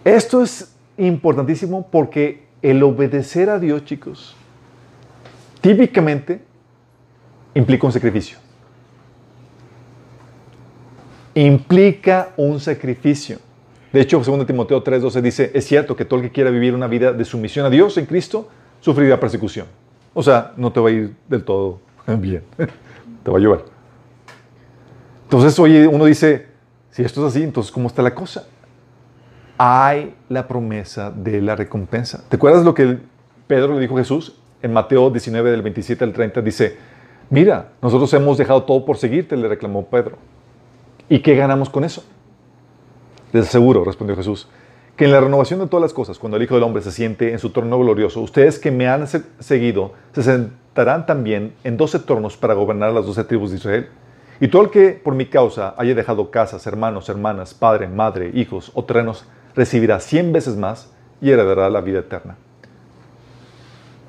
Esto es importantísimo porque el obedecer a Dios, chicos, típicamente implica un sacrificio implica un sacrificio. De hecho, 2 Timoteo 3:12 dice, es cierto que todo el que quiera vivir una vida de sumisión a Dios en Cristo, sufrirá persecución. O sea, no te va a ir del todo bien, te va a llevar. Entonces, oye, uno dice, si esto es así, entonces, ¿cómo está la cosa? Hay la promesa de la recompensa. ¿Te acuerdas lo que Pedro le dijo a Jesús? En Mateo 19, del 27 al 30, dice, mira, nosotros hemos dejado todo por seguirte, le reclamó Pedro. ¿Y qué ganamos con eso? Les aseguro, respondió Jesús, que en la renovación de todas las cosas, cuando el Hijo del Hombre se siente en su trono glorioso, ustedes que me han seguido se sentarán también en doce tronos para gobernar las doce tribus de Israel. Y todo el que por mi causa haya dejado casas, hermanos, hermanas, padre, madre, hijos o terrenos, recibirá cien veces más y heredará la vida eterna.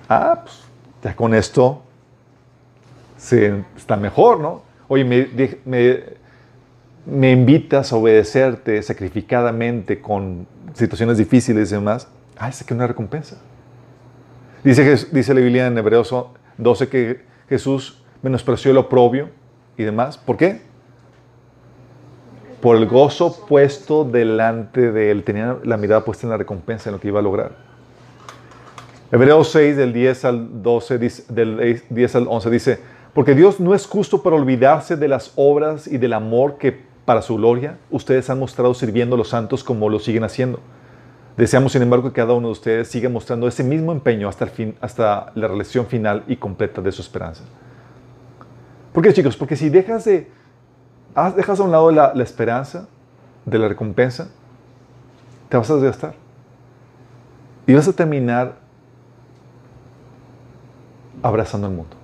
Ah, pues ya con esto se, está mejor, ¿no? Oye, me, me me invitas a obedecerte sacrificadamente con situaciones difíciles y demás, ah, es que una recompensa. Dice, dice la Biblia en Hebreos 12 que Jesús menospreció el oprobio y demás. ¿Por qué? Por el gozo puesto delante de él. Tenía la mirada puesta en la recompensa, en lo que iba a lograr. Hebreos 6, del 10 al 12, del 10 al 11 dice, porque Dios no es justo para olvidarse de las obras y del amor que para su gloria ustedes han mostrado sirviendo a los santos como lo siguen haciendo. Deseamos, sin embargo, que cada uno de ustedes siga mostrando ese mismo empeño hasta, el fin, hasta la realización final y completa de su esperanza. ¿Por qué, chicos? Porque si dejas de, dejas a un lado la, la esperanza de la recompensa, te vas a desgastar. Y vas a terminar abrazando el mundo.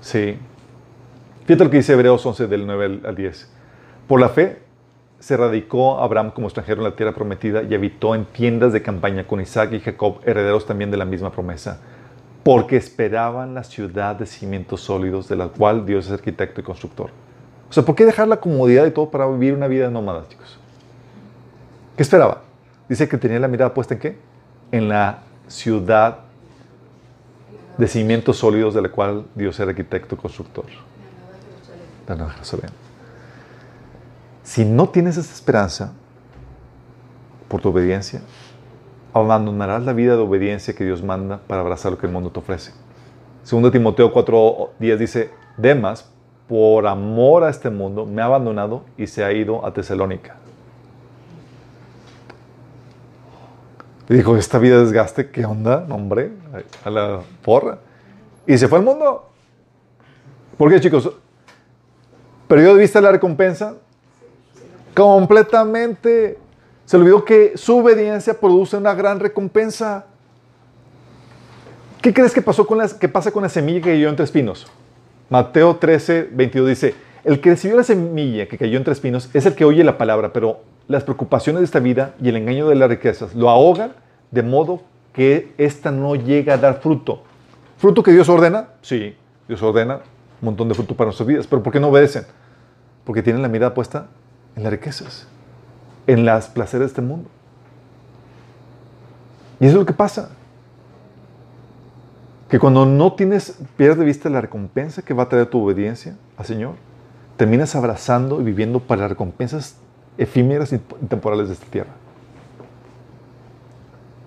Sí. Fíjate lo que dice Hebreos 11 del 9 al 10. Por la fe se radicó Abraham como extranjero en la tierra prometida y habitó en tiendas de campaña con Isaac y Jacob, herederos también de la misma promesa, porque esperaban la ciudad de cimientos sólidos de la cual Dios es arquitecto y constructor. O sea, ¿por qué dejar la comodidad y todo para vivir una vida nómada, chicos? ¿Qué esperaba? Dice que tenía la mirada puesta en qué? En la ciudad de cimientos sólidos de la cual Dios es arquitecto y constructor. Si no tienes esa esperanza por tu obediencia, abandonarás la vida de obediencia que Dios manda para abrazar lo que el mundo te ofrece. Segundo Timoteo 4:10 dice, Demas, por amor a este mundo, me ha abandonado y se ha ido a Tesalónica. Y dijo, esta vida de desgaste, ¿qué onda? Hombre, a la porra. Y se fue al mundo. ¿Por qué, chicos? ¿Perdió de vista la recompensa? Completamente. Se olvidó que su obediencia produce una gran recompensa. ¿Qué crees que, pasó con las, que pasa con la semilla que cayó entre espinos? Mateo 13, 22 dice, el que recibió la semilla que cayó entre espinos es el que oye la palabra, pero las preocupaciones de esta vida y el engaño de las riquezas lo ahogan de modo que ésta no llega a dar fruto. ¿Fruto que Dios ordena? Sí, Dios ordena un montón de fruto para nuestras vidas, pero ¿por qué no obedecen? Porque tienen la mirada puesta en las riquezas, en las placeres de este mundo. Y eso es lo que pasa. Que cuando no tienes, pierdes de vista la recompensa que va a traer tu obediencia al Señor, terminas abrazando y viviendo para las recompensas efímeras y temporales de esta tierra.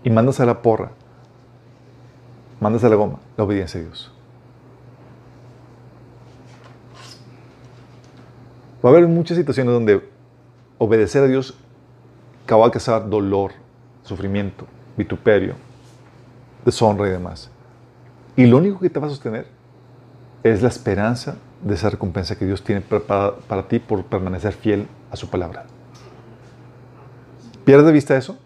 Y mandas a la porra, mandas a la goma la obediencia a Dios. Va a haber muchas situaciones donde obedecer a Dios va a causar dolor, sufrimiento, vituperio, deshonra y demás. Y lo único que te va a sostener es la esperanza de esa recompensa que Dios tiene para, para ti por permanecer fiel a su palabra. Pierdes de vista eso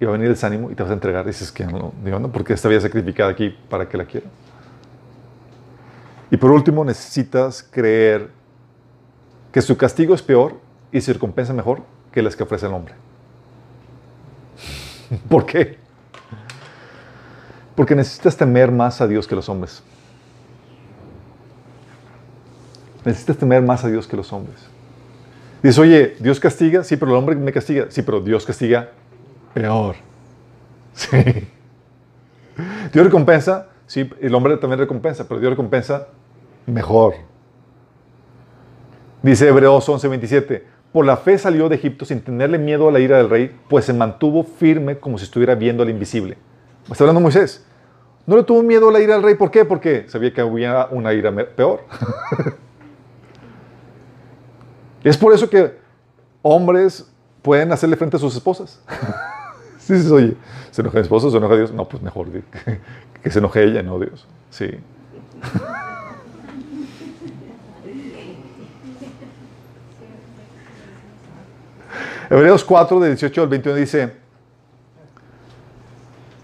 y va a venir el desánimo y te vas a entregar. Y dices que no, digo, no, porque esta vida sacrificada aquí para que la quiera. Y por último, necesitas creer que su castigo es peor y su recompensa mejor que las que ofrece el hombre. ¿Por qué? Porque necesitas temer más a Dios que los hombres. Necesitas temer más a Dios que los hombres. Dices, oye, Dios castiga, sí, pero el hombre me castiga. Sí, pero Dios castiga peor. Sí. Dios recompensa, sí, el hombre también recompensa, pero Dios recompensa mejor. Dice Hebreos 11:27, por la fe salió de Egipto sin tenerle miedo a la ira del rey, pues se mantuvo firme como si estuviera viendo al invisible. Está hablando Moisés. No le tuvo miedo a la ira del rey, ¿por qué? Porque sabía que había una ira peor. es por eso que hombres pueden hacerle frente a sus esposas. sí, sí, oye, ¿se enoja mi esposo? ¿Se enoja Dios? No, pues mejor que, que se enoje ella, no Dios. Sí. Hebreos 4, del 18 al 21 dice,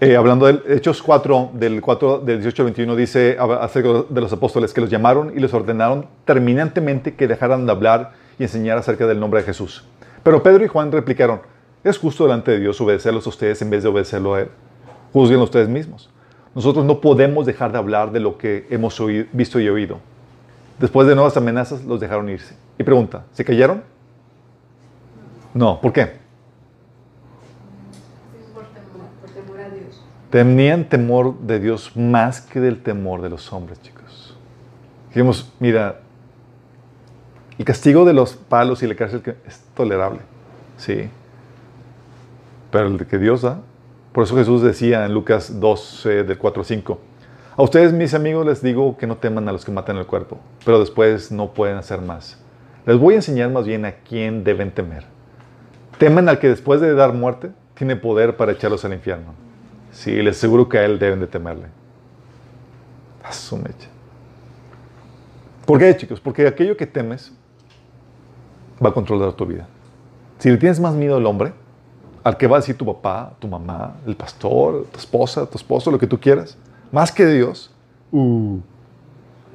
eh, hablando de Hechos 4, del, 4, del 18 al 21, dice acerca de los apóstoles que los llamaron y les ordenaron terminantemente que dejaran de hablar y enseñar acerca del nombre de Jesús. Pero Pedro y Juan replicaron, ¿es justo delante de Dios obedecerlos a ustedes en vez de obedecerlo a Él? Juzguen ustedes mismos. Nosotros no podemos dejar de hablar de lo que hemos visto y oído. Después de nuevas amenazas, los dejaron irse. Y pregunta, ¿se callaron? No, ¿por qué? Tenían temor de Dios más que del temor de los hombres, chicos. Dijimos, mira, El castigo de los palos y la cárcel es tolerable. Sí. Pero el que Dios da. Por eso Jesús decía en Lucas 12, del 4 5. A ustedes, mis amigos, les digo que no teman a los que matan el cuerpo, pero después no pueden hacer más. Les voy a enseñar más bien a quién deben temer. Temen al que después de dar muerte tiene poder para echarlos al infierno. Sí, les aseguro que a él deben de temerle. A su mecha. ¿Por qué, chicos? Porque aquello que temes va a controlar tu vida. Si le tienes más miedo al hombre, al que va a decir tu papá, tu mamá, el pastor, tu esposa, tu esposo, lo que tú quieras, más que Dios, uh,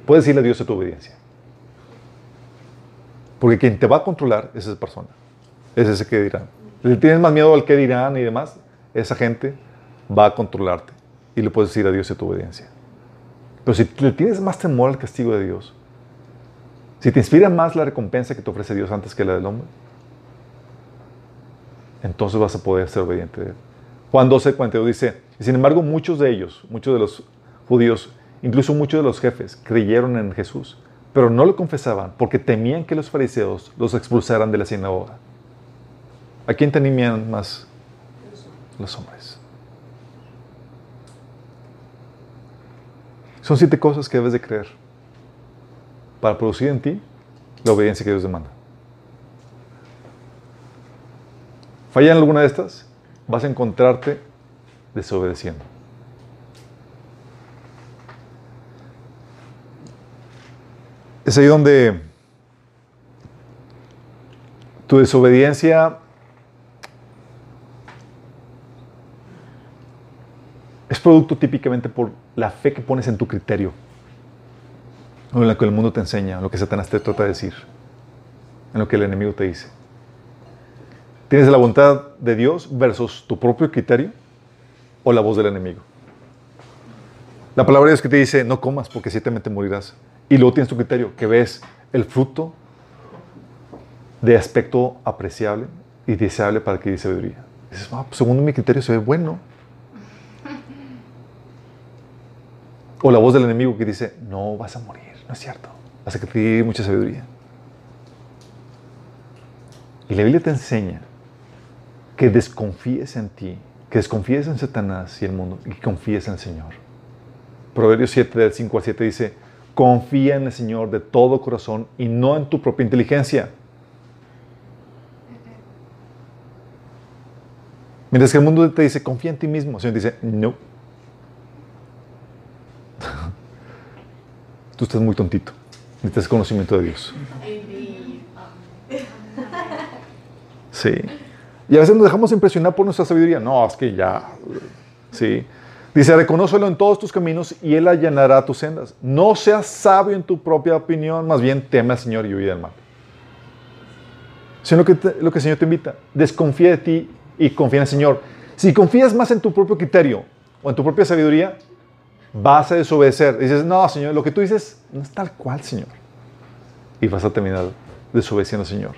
puedes decirle a Dios a tu obediencia. Porque quien te va a controlar es esa persona, es ese que dirán. Si tienes más miedo al que dirán y demás, esa gente va a controlarte y le puedes decir a Dios tu obediencia. Pero si le tienes más temor al castigo de Dios, si te inspira más la recompensa que te ofrece Dios antes que la del hombre, entonces vas a poder ser obediente a Él. Juan 12, 42 dice, sin embargo muchos de ellos, muchos de los judíos, incluso muchos de los jefes, creyeron en Jesús, pero no lo confesaban porque temían que los fariseos los expulsaran de la sinagoga. ¿A quién temían más? Los hombres. Son siete cosas que debes de creer para producir en ti la obediencia que Dios demanda. ¿Falla en alguna de estas? Vas a encontrarte desobedeciendo. Es ahí donde tu desobediencia producto típicamente por la fe que pones en tu criterio, o en lo que el mundo te enseña, en lo que Satanás te trata de decir, en lo que el enemigo te dice. ¿Tienes la voluntad de Dios versus tu propio criterio o la voz del enemigo? La palabra de Dios que te dice, no comas porque ciertamente morirás. Y luego tienes tu criterio, que ves el fruto de aspecto apreciable y deseable para que sabiduría. dices, ah, pues, según mi criterio se ve bueno. O la voz del enemigo que dice, no vas a morir, no es cierto. Vas a que mucha sabiduría. Y la Biblia te enseña que desconfíes en ti, que desconfíes en Satanás y el mundo y confíes en el Señor. Proverbios 7 del 5 al 7 dice, confía en el Señor de todo corazón y no en tu propia inteligencia. Mientras que el mundo te dice, confía en ti mismo, el Señor dice, no. Tú estás muy tontito. Necesitas conocimiento de Dios. Sí. Y a veces nos dejamos impresionar por nuestra sabiduría. No, es que ya. Sí. Dice, reconócelo en todos tus caminos y Él allanará tus sendas. No seas sabio en tu propia opinión, más bien teme al Señor y huye del mal. Sino lo que, lo que el Señor te invita. Desconfía de ti y confía en el Señor. Si confías más en tu propio criterio o en tu propia sabiduría, vas a desobedecer. Dices, no, Señor, lo que tú dices no es tal cual, Señor. Y vas a terminar desobedeciendo al Señor.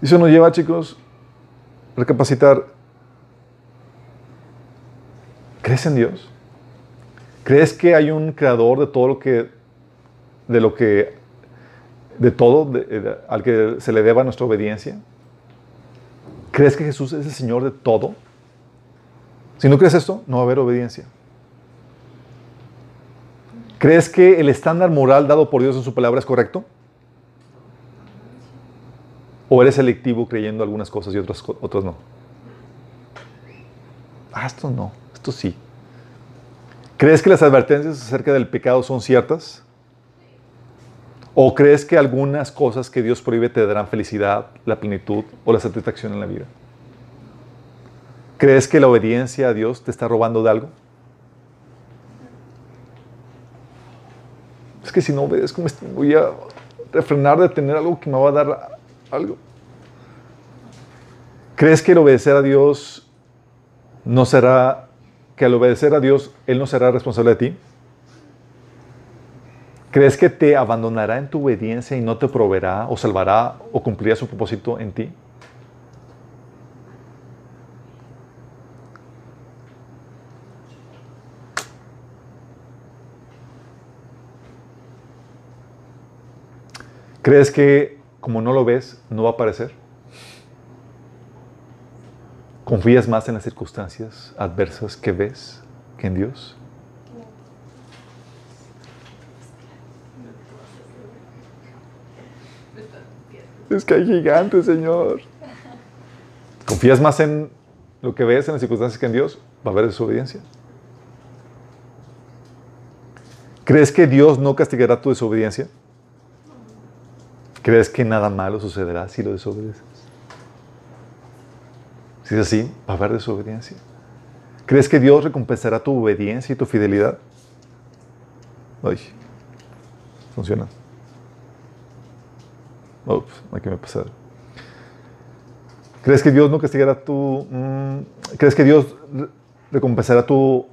Y eso nos lleva, chicos, a recapacitar. ¿Crees en Dios? ¿Crees que hay un creador de todo lo que, de lo que, de todo al que se le deba nuestra obediencia? ¿Crees que Jesús es el Señor de todo? Si no crees esto, no va a haber obediencia. ¿Crees que el estándar moral dado por Dios en su palabra es correcto? ¿O eres selectivo creyendo algunas cosas y otras, otras no? Ah, esto no, esto sí. ¿Crees que las advertencias acerca del pecado son ciertas? ¿O crees que algunas cosas que Dios prohíbe te darán felicidad, la plenitud o la satisfacción en la vida? ¿Crees que la obediencia a Dios te está robando de algo? Es que si no obedezco, voy a refrenar de tener algo que me va a dar algo. ¿Crees que el obedecer a Dios no será, que al obedecer a Dios Él no será responsable de ti? ¿Crees que te abandonará en tu obediencia y no te proveerá o salvará o cumplirá su propósito en ti? ¿Crees que como no lo ves, no va a aparecer? ¿Confías más en las circunstancias adversas que ves que en Dios? Es que hay gigantes, Señor. ¿Confías más en lo que ves en las circunstancias que en Dios? Va a haber desobediencia. ¿Crees que Dios no castigará tu desobediencia? ¿Crees que nada malo sucederá si lo desobedeces? Si es así, va a haber desobediencia. ¿Crees que Dios recompensará tu obediencia y tu fidelidad? Ay, funciona. Ups, hay que me pasar. ¿Crees que Dios no castigará tu... Mm, ¿Crees que Dios recompensará tu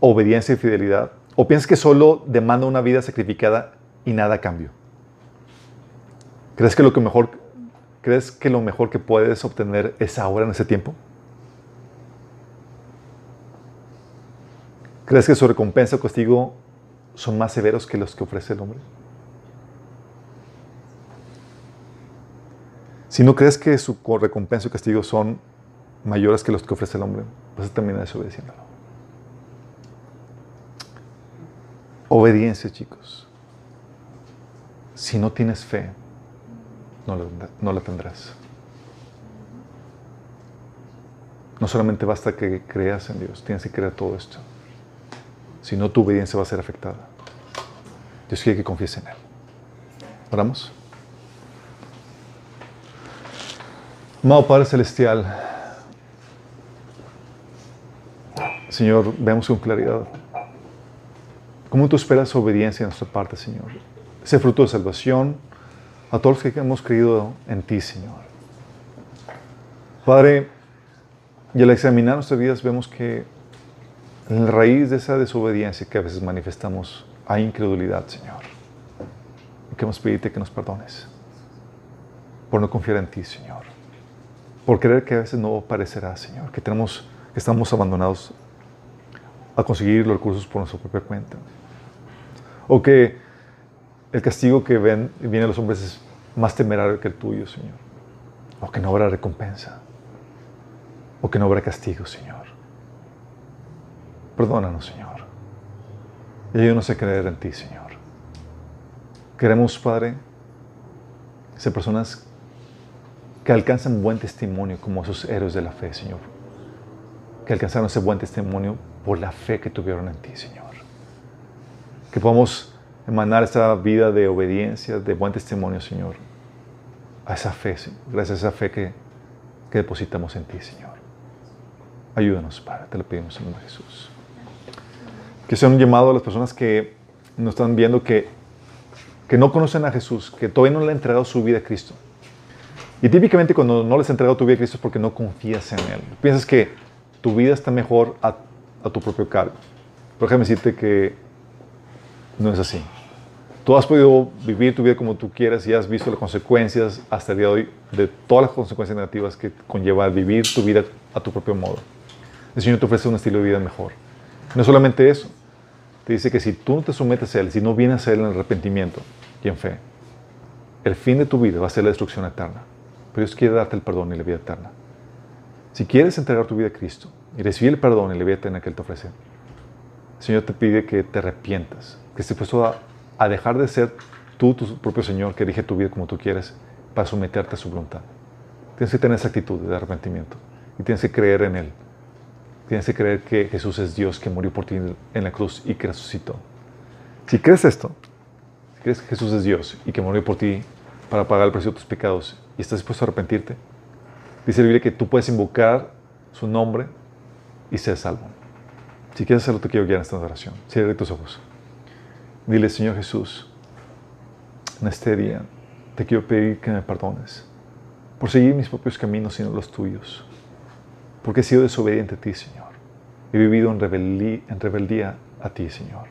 obediencia y fidelidad? ¿O piensas que solo demanda una vida sacrificada y nada a cambio? ¿Crees que lo que mejor, crees que lo mejor que puedes obtener es ahora en ese tiempo? ¿Crees que su recompensa o castigo son más severos que los que ofrece el hombre? Si no crees que su recompensa o castigo son mayores que los que ofrece el hombre, vas a terminar desobedeciéndolo. Obediencia, chicos. Si no tienes fe, no la, tendrás. No solamente basta que creas en Dios, tienes que creer todo esto. Si no, tu obediencia va a ser afectada. Dios quiere que confíes en Él. Oramos. Amado Padre Celestial, Señor, vemos con claridad ¿Cómo tú esperas obediencia en nuestra parte, Señor? Ese fruto de salvación a todos los que hemos creído en ti, Señor. Padre, y al examinar nuestras vidas vemos que en la raíz de esa desobediencia que a veces manifestamos hay incredulidad, Señor. Y queremos pedirte que nos perdones por no confiar en ti, Señor. Por creer que a veces no aparecerá, Señor. Que, tenemos, estamos abandonados a conseguir los recursos por nuestra propia cuenta. O que el castigo que ven, viene a los hombres es más temerario que el tuyo, Señor. O que no habrá recompensa. O que no habrá castigo, Señor. Perdónanos, Señor. Y no sé creer en ti, Señor. Queremos, Padre, ser personas que alcanzan buen testimonio como esos héroes de la fe, Señor. Que alcanzaron ese buen testimonio por la fe que tuvieron en ti, Señor que podamos emanar esta vida de obediencia, de buen testimonio, Señor, a esa fe, gracias a esa fe que, que depositamos en ti, Señor. Ayúdanos, Padre, te lo pedimos en nombre de Jesús. Que sea un llamado a las personas que nos están viendo que, que no conocen a Jesús, que todavía no le han entregado su vida a Cristo. Y típicamente cuando no les has entregado tu vida a Cristo es porque no confías en Él. Piensas que tu vida está mejor a, tu propio cargo. Déjame decirte que no es así. Tú has podido vivir tu vida como tú quieras y has visto las consecuencias hasta el día de hoy de todas las consecuencias negativas que conlleva vivir tu vida a tu propio modo. El Señor te ofrece un estilo de vida mejor. No solamente eso, te dice que si tú no te sometes a Él, si no vienes a Él en arrepentimiento y en fe, el fin de tu vida va a ser la destrucción eterna. Pero Dios quiere darte el perdón y la vida eterna. Si quieres entregar tu vida a Cristo y recibir el perdón y la vida eterna que Él te ofrece, el Señor te pide que te arrepientas que estés puesto a, a, dejar de ser tú, tu propio Señor, que dirige tu vida como tú quieres, para someterte a su voluntad. Tienes que tener esa actitud de arrepentimiento y tienes que creer en Él. Tienes que creer que Jesús es Dios que murió por ti en la cruz y que resucitó. Si crees esto, si crees que Jesús es Dios y que murió por ti para pagar el precio de tus pecados y estás dispuesto a arrepentirte, dice la Biblia que tú puedes invocar su nombre y ser salvo. Si quieres hacerlo, te quiero guiar en esta oración. Cierra tus ojos. Dile, Señor Jesús, en este día te quiero pedir que me perdones por seguir mis propios caminos y no los tuyos, porque he sido desobediente a ti, Señor. He vivido en rebeldía, en rebeldía a ti, Señor.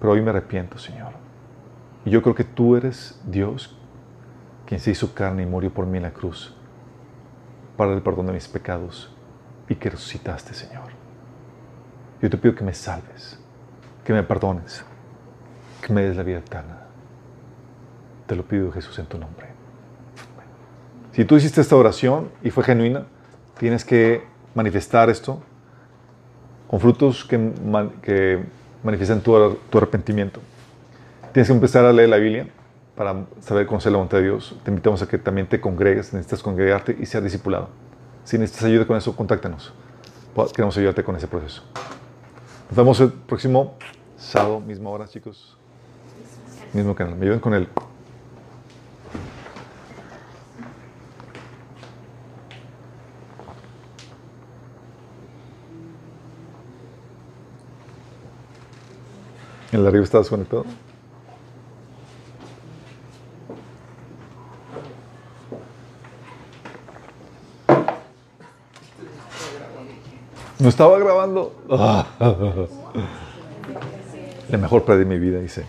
Pero hoy me arrepiento, Señor. Y yo creo que tú eres Dios quien se hizo carne y murió por mí en la cruz para el perdón de mis pecados y que resucitaste, Señor. Yo te pido que me salves que me perdones, que me des la vida eterna. Te lo pido, Jesús, en tu nombre. Si tú hiciste esta oración y fue genuina, tienes que manifestar esto con frutos que, man- que manifiesten tu, tu arrepentimiento. Tienes que empezar a leer la Biblia para saber conocer la voluntad de Dios. Te invitamos a que también te congregues, necesitas congregarte y ser discipulado. Si necesitas ayuda con eso, contáctanos. Queremos ayudarte con ese proceso. Nos vemos el próximo sábado, misma hora, chicos. Mismo canal. Me ayuden con el... ¿El de arriba está desconectado? No estaba grabando. La mejor pre de mi vida, dice.